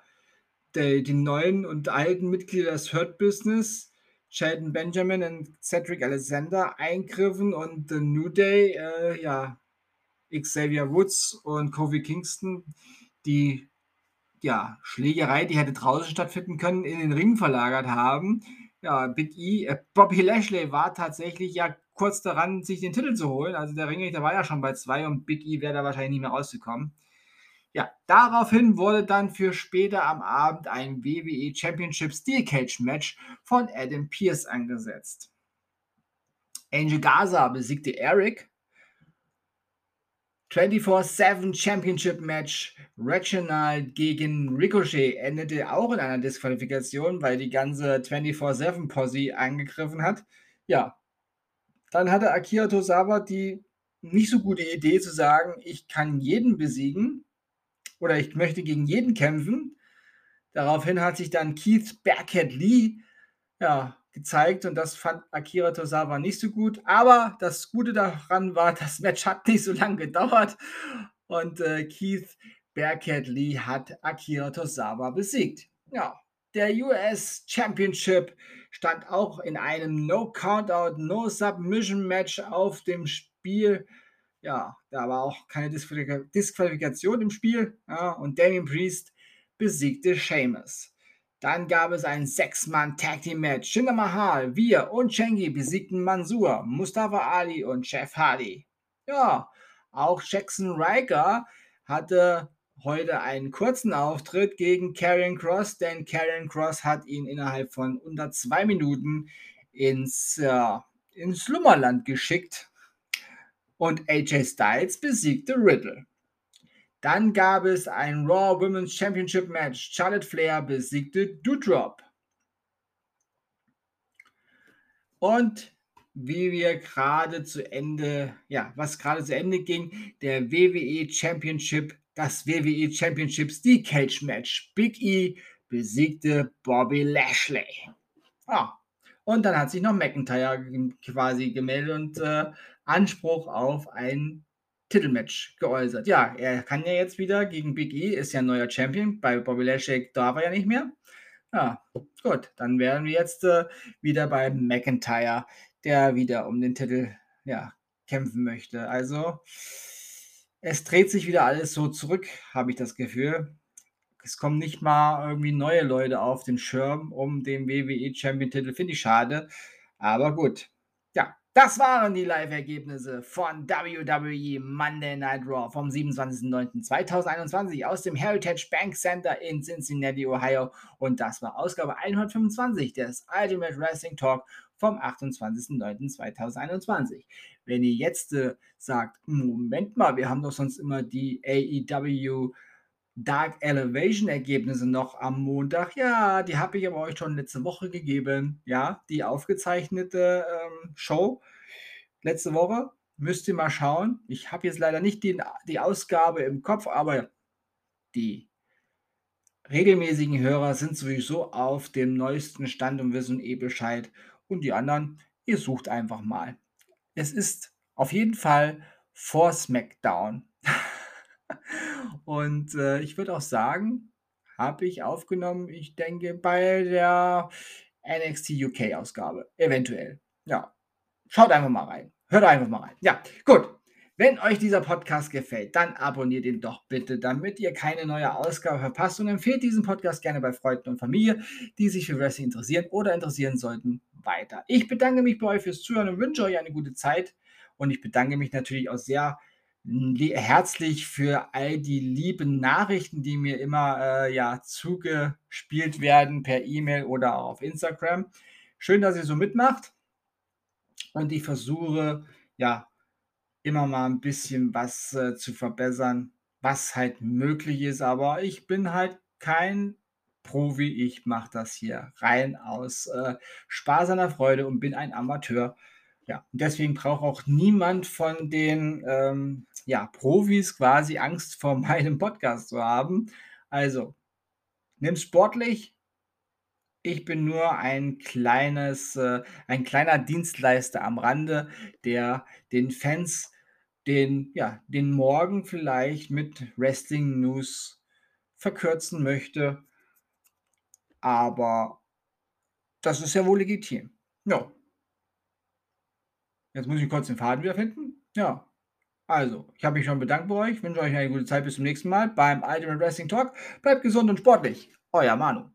der, die neuen und alten Mitglieder des Hurt Business, Sheldon Benjamin und Cedric Alexander, eingriffen und The New Day, äh, ja, Xavier Woods und Kofi Kingston, die ja, Schlägerei, die hätte draußen stattfinden können, in den Ring verlagert haben. Ja, Big E, äh, Bobby Lashley war tatsächlich ja kurz daran, sich den Titel zu holen. Also der Ringrichter war ja schon bei zwei und Big E wäre da wahrscheinlich nicht mehr rausgekommen. Ja, daraufhin wurde dann für später am Abend ein WWE Championship Steel Cage Match von Adam Pierce angesetzt. Angel Gaza besiegte Eric. 24-7 Championship Match Reginald gegen Ricochet endete auch in einer Disqualifikation, weil die ganze 24-7 Posse angegriffen hat. Ja, dann hatte Akira Tosawa die nicht so gute Idee zu sagen, ich kann jeden besiegen oder ich möchte gegen jeden kämpfen. Daraufhin hat sich dann Keith Bearcat Lee ja, gezeigt und das fand Akira Tosawa nicht so gut. Aber das Gute daran war, das Match hat nicht so lange gedauert und äh, Keith Bearcat Lee hat Akira Tosawa besiegt. Ja, der US Championship stand auch in einem No Countout, No Submission Match auf dem Spiel ja, da war auch keine Disqualifikation im Spiel. Ja, und Damien Priest besiegte Sheamus. Dann gab es ein Sechs-Mann-Tag Team Match. Jinder Mahal, wir und Chengi besiegten Mansur, Mustafa Ali und Jeff Hardy. Ja, auch Jackson Riker hatte heute einen kurzen Auftritt gegen Karrion Cross, denn Karrion Cross hat ihn innerhalb von unter zwei Minuten ins, äh, ins Slummerland geschickt und AJ Styles besiegte Riddle. Dann gab es ein Raw Women's Championship Match. Charlotte Flair besiegte Doudrop. Und wie wir gerade zu Ende, ja, was gerade zu Ende ging, der WWE Championship, das WWE Championship Steel Cage Match. Big E besiegte Bobby Lashley. Ah, und dann hat sich noch McIntyre quasi gemeldet und äh, Anspruch auf ein Titelmatch geäußert. Ja, er kann ja jetzt wieder gegen Big E, ist ja ein neuer Champion. Bei Bobby Lashley darf er ja nicht mehr. Ja, gut, dann wären wir jetzt äh, wieder bei McIntyre, der wieder um den Titel ja, kämpfen möchte. Also, es dreht sich wieder alles so zurück, habe ich das Gefühl. Es kommen nicht mal irgendwie neue Leute auf den Schirm um den WWE Champion Titel. Finde ich schade. Aber gut. Das waren die Live-Ergebnisse von WWE Monday Night Raw vom 27.09.2021 aus dem Heritage Bank Center in Cincinnati, Ohio. Und das war Ausgabe 125 des Ultimate Wrestling Talk vom 28.09.2021. Wenn ihr jetzt äh, sagt, Moment mal, wir haben doch sonst immer die AEW Dark Elevation Ergebnisse noch am Montag. Ja, die habe ich aber euch schon letzte Woche gegeben. Ja, die aufgezeichnete ähm, Show letzte Woche. Müsst ihr mal schauen. Ich habe jetzt leider nicht die, die Ausgabe im Kopf, aber die regelmäßigen Hörer sind sowieso auf dem neuesten Stand und wissen eh Bescheid. Und die anderen, ihr sucht einfach mal. Es ist auf jeden Fall vor SmackDown. und äh, ich würde auch sagen, habe ich aufgenommen, ich denke, bei der NXT UK Ausgabe. Eventuell. Ja. Schaut einfach mal rein. Hört einfach mal rein. Ja, gut. Wenn euch dieser Podcast gefällt, dann abonniert ihn doch bitte, damit ihr keine neue Ausgabe verpasst und empfehlt diesen Podcast gerne bei Freunden und Familie, die sich für Wrestling interessieren oder interessieren sollten, weiter. Ich bedanke mich bei euch fürs Zuhören und wünsche euch eine gute Zeit und ich bedanke mich natürlich auch sehr herzlich für all die lieben Nachrichten, die mir immer äh, ja, zugespielt werden per E-Mail oder auch auf Instagram. Schön, dass ihr so mitmacht. Und ich versuche, ja, immer mal ein bisschen was äh, zu verbessern, was halt möglich ist. Aber ich bin halt kein Profi. Ich mache das hier rein aus äh, Spaß an der Freude und bin ein Amateur. Ja, und deswegen braucht auch niemand von den ähm, ja, Profis quasi Angst vor meinem Podcast zu haben. Also, nimm sportlich. Ich bin nur ein kleines, äh, ein kleiner Dienstleister am Rande, der den Fans den, ja, den Morgen vielleicht mit Wrestling News verkürzen möchte. Aber das ist ja wohl legitim. Ja. Jetzt muss ich kurz den Faden wiederfinden. Ja. Also, ich habe mich schon bedankt bei euch, wünsche euch eine gute Zeit bis zum nächsten Mal beim Ultimate Wrestling Talk. Bleibt gesund und sportlich. Euer Manu.